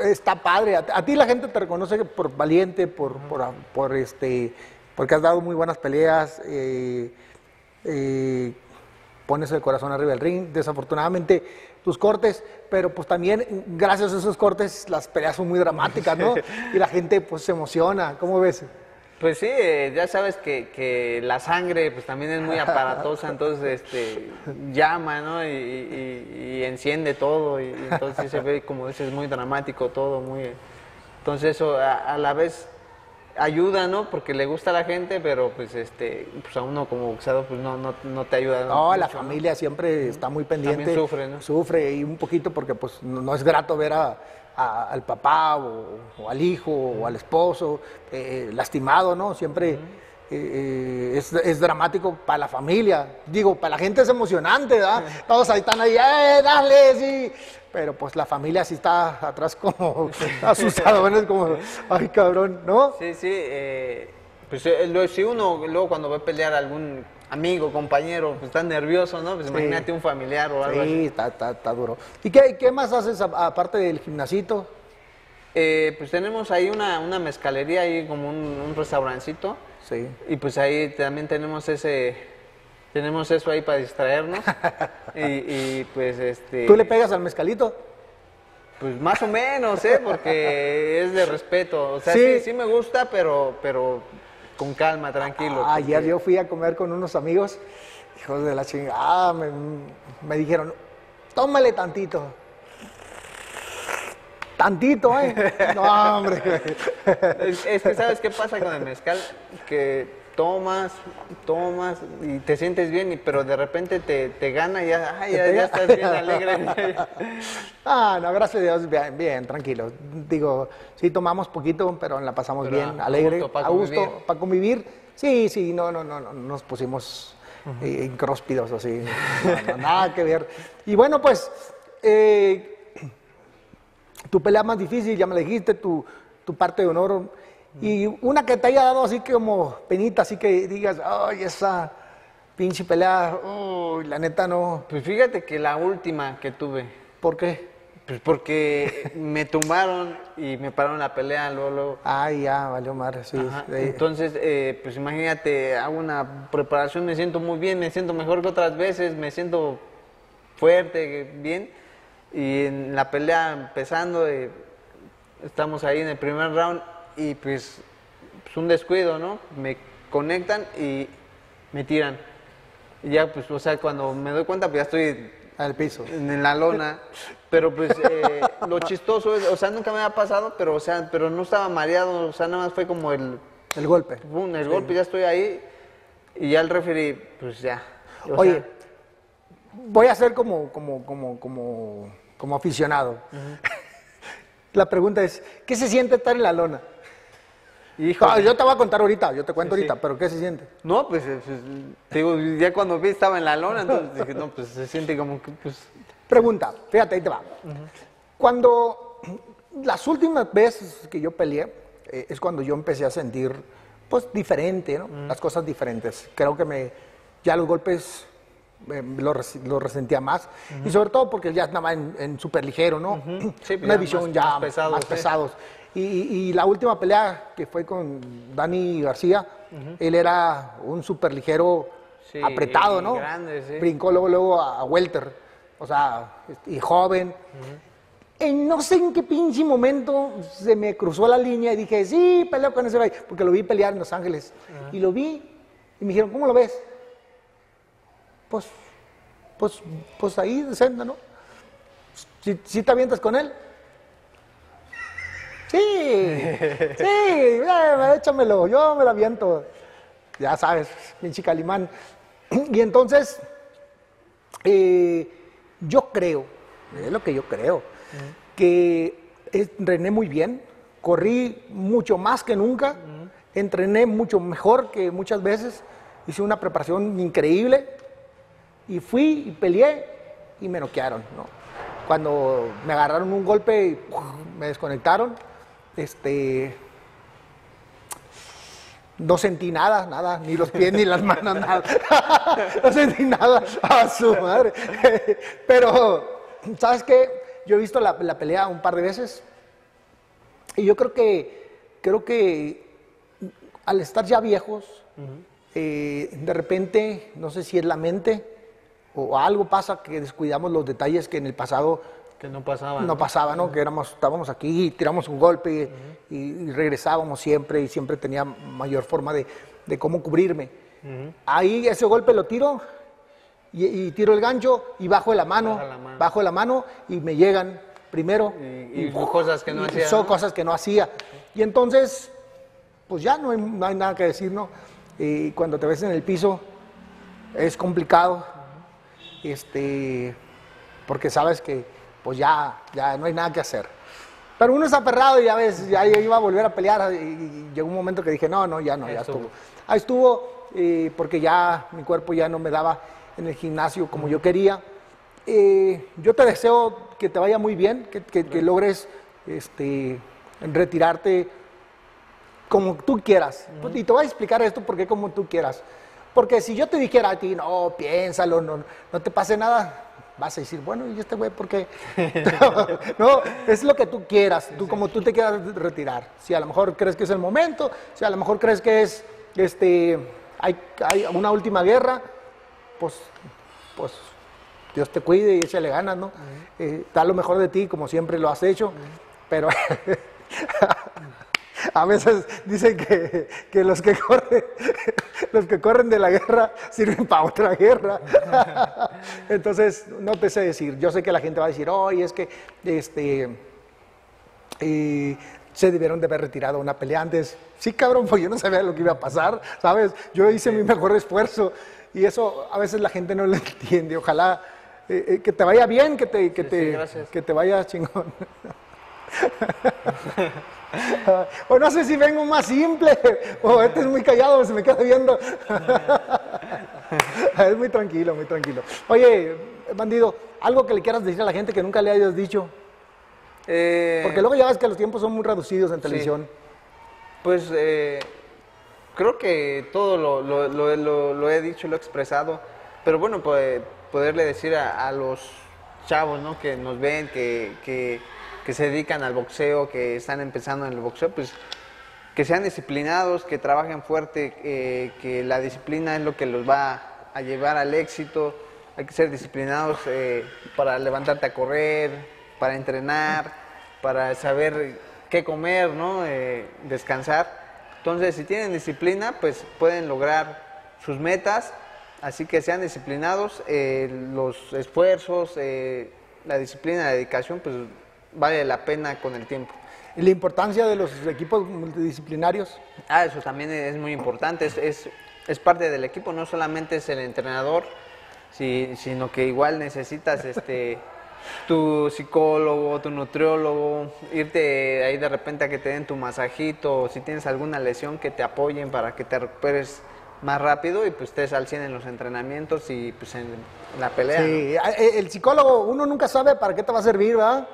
está padre. A, a ti la gente te reconoce por valiente, por, por, por, este, porque has dado muy buenas peleas. eh, eh, pones el corazón arriba del ring. Desafortunadamente, tus cortes, pero pues también gracias a esos cortes las peleas son muy dramáticas, ¿no? y la gente pues se emociona. ¿Cómo ves? Pues sí, eh, ya sabes que, que la sangre pues también es muy aparatosa, entonces este, llama, ¿no? Y, y- y enciende todo, y, y entonces se ve, como dices, muy dramático todo, muy... Entonces eso a, a la vez ayuda, ¿no? Porque le gusta a la gente, pero pues este, pues a uno como boxeador pues no, no, no te ayuda. No, la familia siempre está muy pendiente. También sufre, ¿no? Sufre y un poquito porque pues no, es grato ver a, a- al papá o, o al hijo o al esposo eh, lastimado, ¿no? Siempre eh, eh, es, es dramático para la familia. Digo, para la gente es emocionante, ¿verdad? Todos ahí están ahí, ¡eh, dale, sí! Pero pues la familia sí está atrás como asustado, ¿no? Es como, ay, cabrón, ¿no? Sí, sí. eh, pues eh, si uno luego cuando va a pelear a algún amigo, compañero, pues está nervioso, ¿no? Pues imagínate un familiar o algo Sí, así. está, está, está duro. ¿Y qué, qué más haces aparte del gimnasito? Eh, pues tenemos ahí una, una mezcalería, ahí como un, un restaurancito. Sí. Y pues ahí también tenemos ese, tenemos eso ahí para distraernos. y, y, pues este. ¿Tú le pegas al mezcalito? Pues más o menos, ¿eh? Porque es de respeto. O sea, Sí. sí, sí, me gusta, pero, pero con calma, tranquilo. Ah, Ayer yo fui a comer con unos amigos, hijos de la chingada, me, me dijeron, tómale tantito. Tantito, ¿eh? No, hombre. Es, es que sabes qué pasa con el mezcal, que tomas, tomas y te sientes bien, y, pero de repente te, te gana y ya, ay, ya, ya estás bien alegre. Ah, no, gracias a Dios, bien, bien, tranquilo. Digo, sí tomamos poquito, pero la pasamos Pero bien, a alegre, a gusto, convivir. para convivir. Sí, sí, no, no, no, no, nos pusimos eh, incróspidos así, no, no, nada que ver. Y bueno, pues, eh, tu pelea más difícil, ya me la dijiste, tu, tu parte de honor. Y una que te haya dado así como penita, así que digas, ay, esa pinche pelea, uy, la neta no. Pues fíjate que la última que tuve, ¿Por qué? pues porque me tumbaron y me pararon la pelea luego. luego. Ay, ya, valió madre, sí. Ajá, sí. Entonces, eh, pues imagínate, hago una preparación, me siento muy bien, me siento mejor que otras veces, me siento fuerte, bien. Y en la pelea empezando, eh, estamos ahí en el primer round y pues, pues un descuido, ¿no? Me conectan y me tiran. Y ya, pues, o sea, cuando me doy cuenta, pues ya estoy Al piso. en la lona. Pero pues eh, lo chistoso es, o sea, nunca me había pasado, pero o sea, pero no estaba mareado, o sea, nada más fue como el, El golpe. pum, el golpe, ya estoy ahí. Y ya el referee, pues ya. o Oye, sea, voy a ser como, como, como, como, como aficionado. La pregunta es, ¿qué se siente estar en la lona? Hijo, Ah, yo te voy a contar ahorita, yo te cuento Sí, ahorita, sí. pero ¿qué se siente? no, pues, eh, pues, digo, ya cuando vi estaba en la lona, entonces dije, no, pues se siente como que, pues, Pregunta, fíjate, ahí te va. Cuando las últimas veces que yo peleé, eh, es cuando yo empecé a sentir, pues, diferente, ¿no? Las cosas diferentes. Creo que me, ya los golpes eh, lo, res- lo resentía más. Y sobre todo porque ya estaba en, en súper ligero, ¿no? Sí, pues Una ya visión más- ya más más, pesados, sí. pesados. Y, y- y la última pelea que fue con Dani García, él era un súper ligero Sí, apretado, ¿no? grande, sí. Brincó luego, luego a, a welter, o sea, y joven. En no sé en qué pinche momento se me cruzó la línea y dije, sí, peleo con ese güey, porque lo vi pelear en Los Ángeles. Y lo vi y me dijeron, ¿cómo lo ves? Pues, pues, pues ahí, decente, ¿no? ¿Sí, sí te avientas con él? Sí, sí, échamelo, yo me lo aviento. Ya sabes, pinche calimán. Y entonces, eh, yo creo, es lo que yo creo, que entrené muy bien, corrí mucho más que nunca, entrené mucho mejor que muchas veces, hice una preparación increíble y fui y peleé y me noquearon, ¿no? Cuando me agarraron un golpe y me desconectaron, este, no sentí nada, nada, ni los pies ni las manos, nada. no sentí nada, a su madre. Pero, ¿sabes qué? Yo he visto la, la pelea un par de veces y yo creo que, creo que al estar ya viejos, eh, de repente, no sé si es la mente o algo pasa que descuidamos los detalles que en el pasado que no pasaba. no pasaba, ¿no? Que éramos, estábamos aquí, tiramos un golpe y, y regresábamos siempre y siempre tenía mayor forma de, de cómo cubrirme. Ahí ese golpe lo tiro y, y tiro el gancho y bajo la mano, la mano. bajo la mano y me llegan primero. Y- y cosas que no y hacía, Son ¿no? cosas que no hacía. Y entonces, pues ya no hay, no hay nada que decir, ¿no? Y cuando te ves en el piso es complicado, este, porque sabes que pues ya, ya no hay nada que hacer. Pero uno es aferrado y ya ves, ya iba a volver a pelear y, y llegó un momento que dije, no, no, ya no, ya Estuvo. Ahí estuvo, eh, porque ya mi cuerpo ya no me daba en el gimnasio como yo quería. Eh, yo te deseo que te vaya muy bien, que, que- que logres este, retirarte como tú quieras. Y te voy a explicar esto porque como tú quieras. Porque si yo te dijera a ti, no, piénsalo, no, no te pase nada, vas a decir, bueno, ¿y este güey por qué? no, es lo que tú quieras, tú como tú te quieras retirar. Si a lo mejor crees que es el momento, si a lo mejor crees que es, este, hay, hay una última guerra, pues, pues Dios te cuide y échale ganas, ¿no? Eh, da lo mejor de ti como siempre lo has hecho, pero a veces dicen que, que los que corren, los que corren de la guerra sirven para otra guerra. Entonces, no te sé decir. Yo sé que la gente va a decir, oye, es que este eh, se debieron de haber retirado una pelea antes. Sí, cabrón, pues yo no sabía lo que iba a pasar, ¿sabes? Yo hice mi mejor esfuerzo y eso a veces la gente no lo entiende. Ojalá eh, eh, que te vaya bien, que te, que Sí, te, sí, que te vaya chingón. o no sé si vengo más simple, o este es muy callado, se me queda viendo. es muy tranquilo, muy tranquilo. Oye, bandido, algo que le quieras decir a la gente que nunca le hayas dicho. Eh, Porque luego ya ves que los tiempos son muy reducidos en televisión. Pues eh, creo que todo lo, lo- lo- lo- lo he dicho, lo he expresado, pero bueno, poderle decir a, a los chavos ¿no? que nos ven, que, que- que se dedican al boxeo, que están empezando en el boxeo, pues que sean disciplinados, que trabajen fuerte, eh, que la disciplina es lo que los va a llevar al éxito. Hay que ser disciplinados eh, para levantarte a correr, para entrenar, para saber qué comer, ¿no? Eh, descansar. Entonces, si tienen disciplina, pues pueden lograr sus metas. Así que sean disciplinados, los esfuerzos, la disciplina, la dedicación, pues vale la pena con el tiempo. Y la importancia de los equipos multidisciplinarios. Ah, eso también es muy importante, es, es, es parte del equipo, no solamente es el entrenador, si- sino que igual necesitas este tu psicólogo, tu nutriólogo, irte ahí de repente a que te den tu masajito, o si tienes alguna lesión que te apoyen para que te recuperes más rápido y pues estés al 100 en los entrenamientos y pues en la pelea. ¿no? Sí, eh, el psicólogo, uno nunca sabe para qué te va a servir, ¿verdad?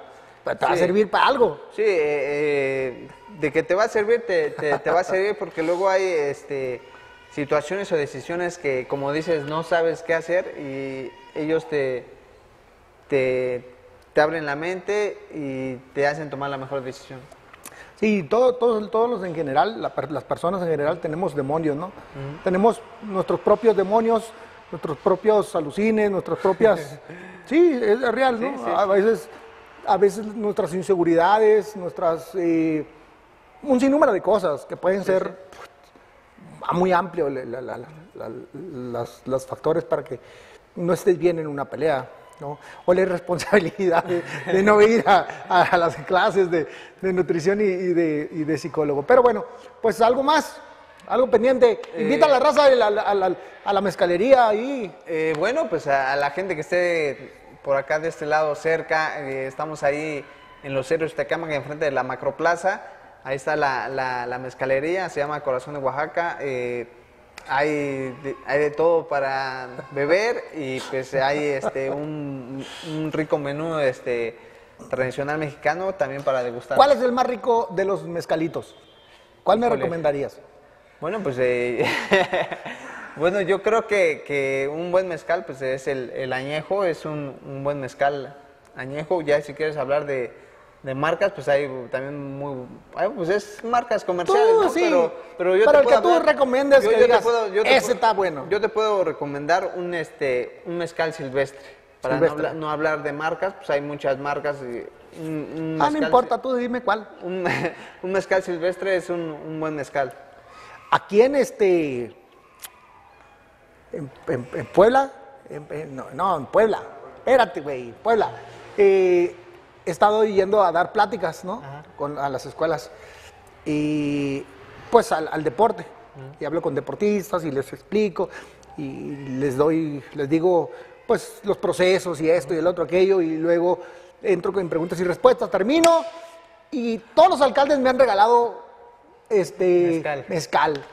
Te va a servir para algo. Sí, eh, eh, de que te va a servir, te, te- te va a servir porque luego hay este, situaciones o decisiones que, como dices, no sabes qué hacer y ellos te, te, te abren la mente y te hacen tomar la mejor decisión. Sí, todo, todos, todos los en general, la per- las personas en general tenemos demonios, ¿no? Tenemos nuestros propios demonios, nuestros propios alucines, nuestras propias... sí, es real, ¿no? Sí, sí. A veces, a veces nuestras inseguridades, nuestras... eh, un sinnúmero de cosas que pueden ser muy amplio la- la- la- la- las, los factores para que no estés bien en una pelea. ¿no? O la irresponsabilidad de, de no ir a, a las clases de, de nutrición y, y de, y de psicólogo. Pero bueno, pues algo más, algo pendiente. Invita a la raza a la, a la- mezcalería ahí. Eh, bueno, pues a la gente que esté por acá de este lado cerca, eh, estamos ahí en los cerros de Tecámaga, enfrente de la Macroplaza. Ahí está la, la- la mezcalería, se llama Corazón de Oaxaca. eh, hay, de, hay de todo para beber y pues hay este, un, un rico menú este, tradicional mexicano también para degustar. ¿Cuál es el más rico de los mezcalitos? ¿Cuál me recomendarías? Bueno, pues eh, bueno, yo creo que, que un buen mezcal pues es el, el añejo, es un, un buen mezcal añejo. Ya si quieres hablar de, de marcas, pues hay también muy, ay, pues es marcas comerciales, Tú, ¿no? sí, pero, pero yo pero te el puedo que tú hablar- recomiendes que digas, "Ese pu- está bueno". Yo te puedo recomendar un este un mezcal silvestre. Para no hablar, no hablar de marcas, pues hay muchas marcas. y un- un Ah, no importa, tú dime cuál. Un, un mezcal silvestre es un, un buen mezcal. Aquí en este. En, en- en Puebla. en- no, no, en Puebla. Espérate, güey, Puebla. Eh, he estado yendo a dar pláticas, ¿no? Con, a las escuelas. Y pues al, al deporte. Y hablo con deportistas y les explico. Y les doy, les digo, pues los procesos y esto y el otro, aquello. Y luego entro con preguntas y respuestas. Termino. Y todos los alcaldes me han regalado este Mezcal. mezcal.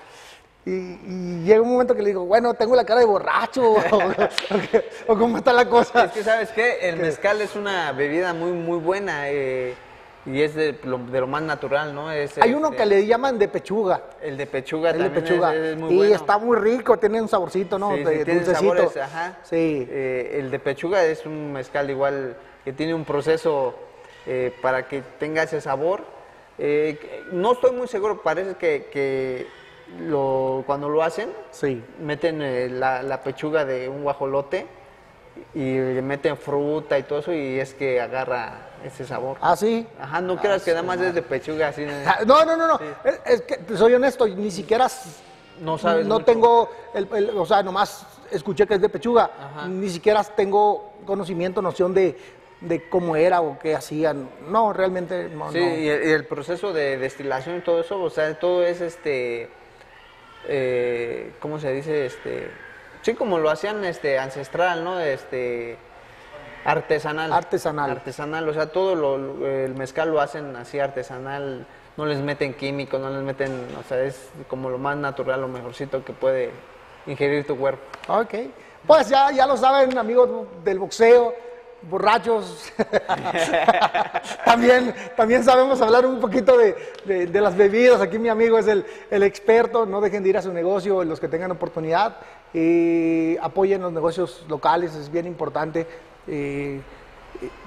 Y, y llega un momento que le digo, bueno, tengo la cara de borracho, o, o- o cómo está la cosa. Es que, ¿sabes qué? El mezcal es una bebida muy, muy buena eh, y es de lo, de lo más natural, ¿no? Es, Hay uno este, que le llaman de pechuga. El de pechuga El de también es- pechuga. Es, muy y bueno. está muy rico, tiene un saborcito, ¿no? Sí, de sí, tiene dulcecito. sabores, ajá. Sí. Eh, el de pechuga es un mezcal igual que tiene un proceso eh, para que tenga ese sabor. Eh, no estoy muy seguro, parece que, que lo, cuando lo hacen, Sí. meten eh, la, la pechuga de un guajolote y le meten fruta y todo eso y es que agarra ese sabor. Ah, sí. Ajá, no creas que nada más es de pechuga así. Ah, No, no, no, no. Es, es que soy honesto, ni siquiera No sabes no mucho. tengo, el, el- o sea, nomás escuché que es de pechuga. Ajá. Ni siquiera tengo conocimiento, noción de, de cómo era o qué hacían. No, realmente no. Sí, no. y el, y el proceso de destilación y todo eso, o sea, todo es este, eh, ¿cómo se dice? Este, sí, como lo hacían este ancestral, ¿no? Este, artesanal. Artesanal. Artesanal, o sea, todo lo, el mezcal lo hacen así artesanal, no les meten químicos, no les meten, o sea, es como lo más natural, lo mejorcito que puede ingerir tu cuerpo. Ok. Pues ya, ya lo saben, amigos del boxeo. Borrachos. también, también sabemos hablar un poquito de, de- de las bebidas. Aquí mi amigo es el, el experto. No dejen de ir a su negocio, los que tengan oportunidad. Eh, apoyen los negocios locales, es bien importante. Eh,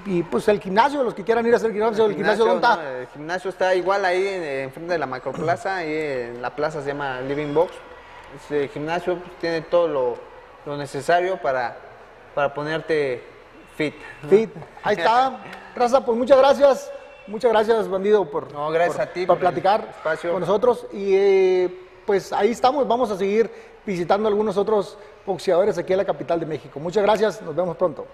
y pues el gimnasio, los que quieran ir a hacer gimnasio, el gimnasio, ¿dónde ¿no? está? El gimnasio está igual ahí en, enfrente de la macroplaza, ahí en la plaza se llama Living Box. Este gimnasio pues, tiene todo lo, lo necesario para, para ponerte fit. Fit. Ahí está. Raza, pues muchas gracias. Muchas gracias, bandido, por, No, gracias por- a ti por por el platicar espacio. con nosotros. Y eh, pues ahí estamos. Vamos a seguir visitando algunos otros boxeadores aquí en la capital de México. Muchas gracias. Nos vemos pronto.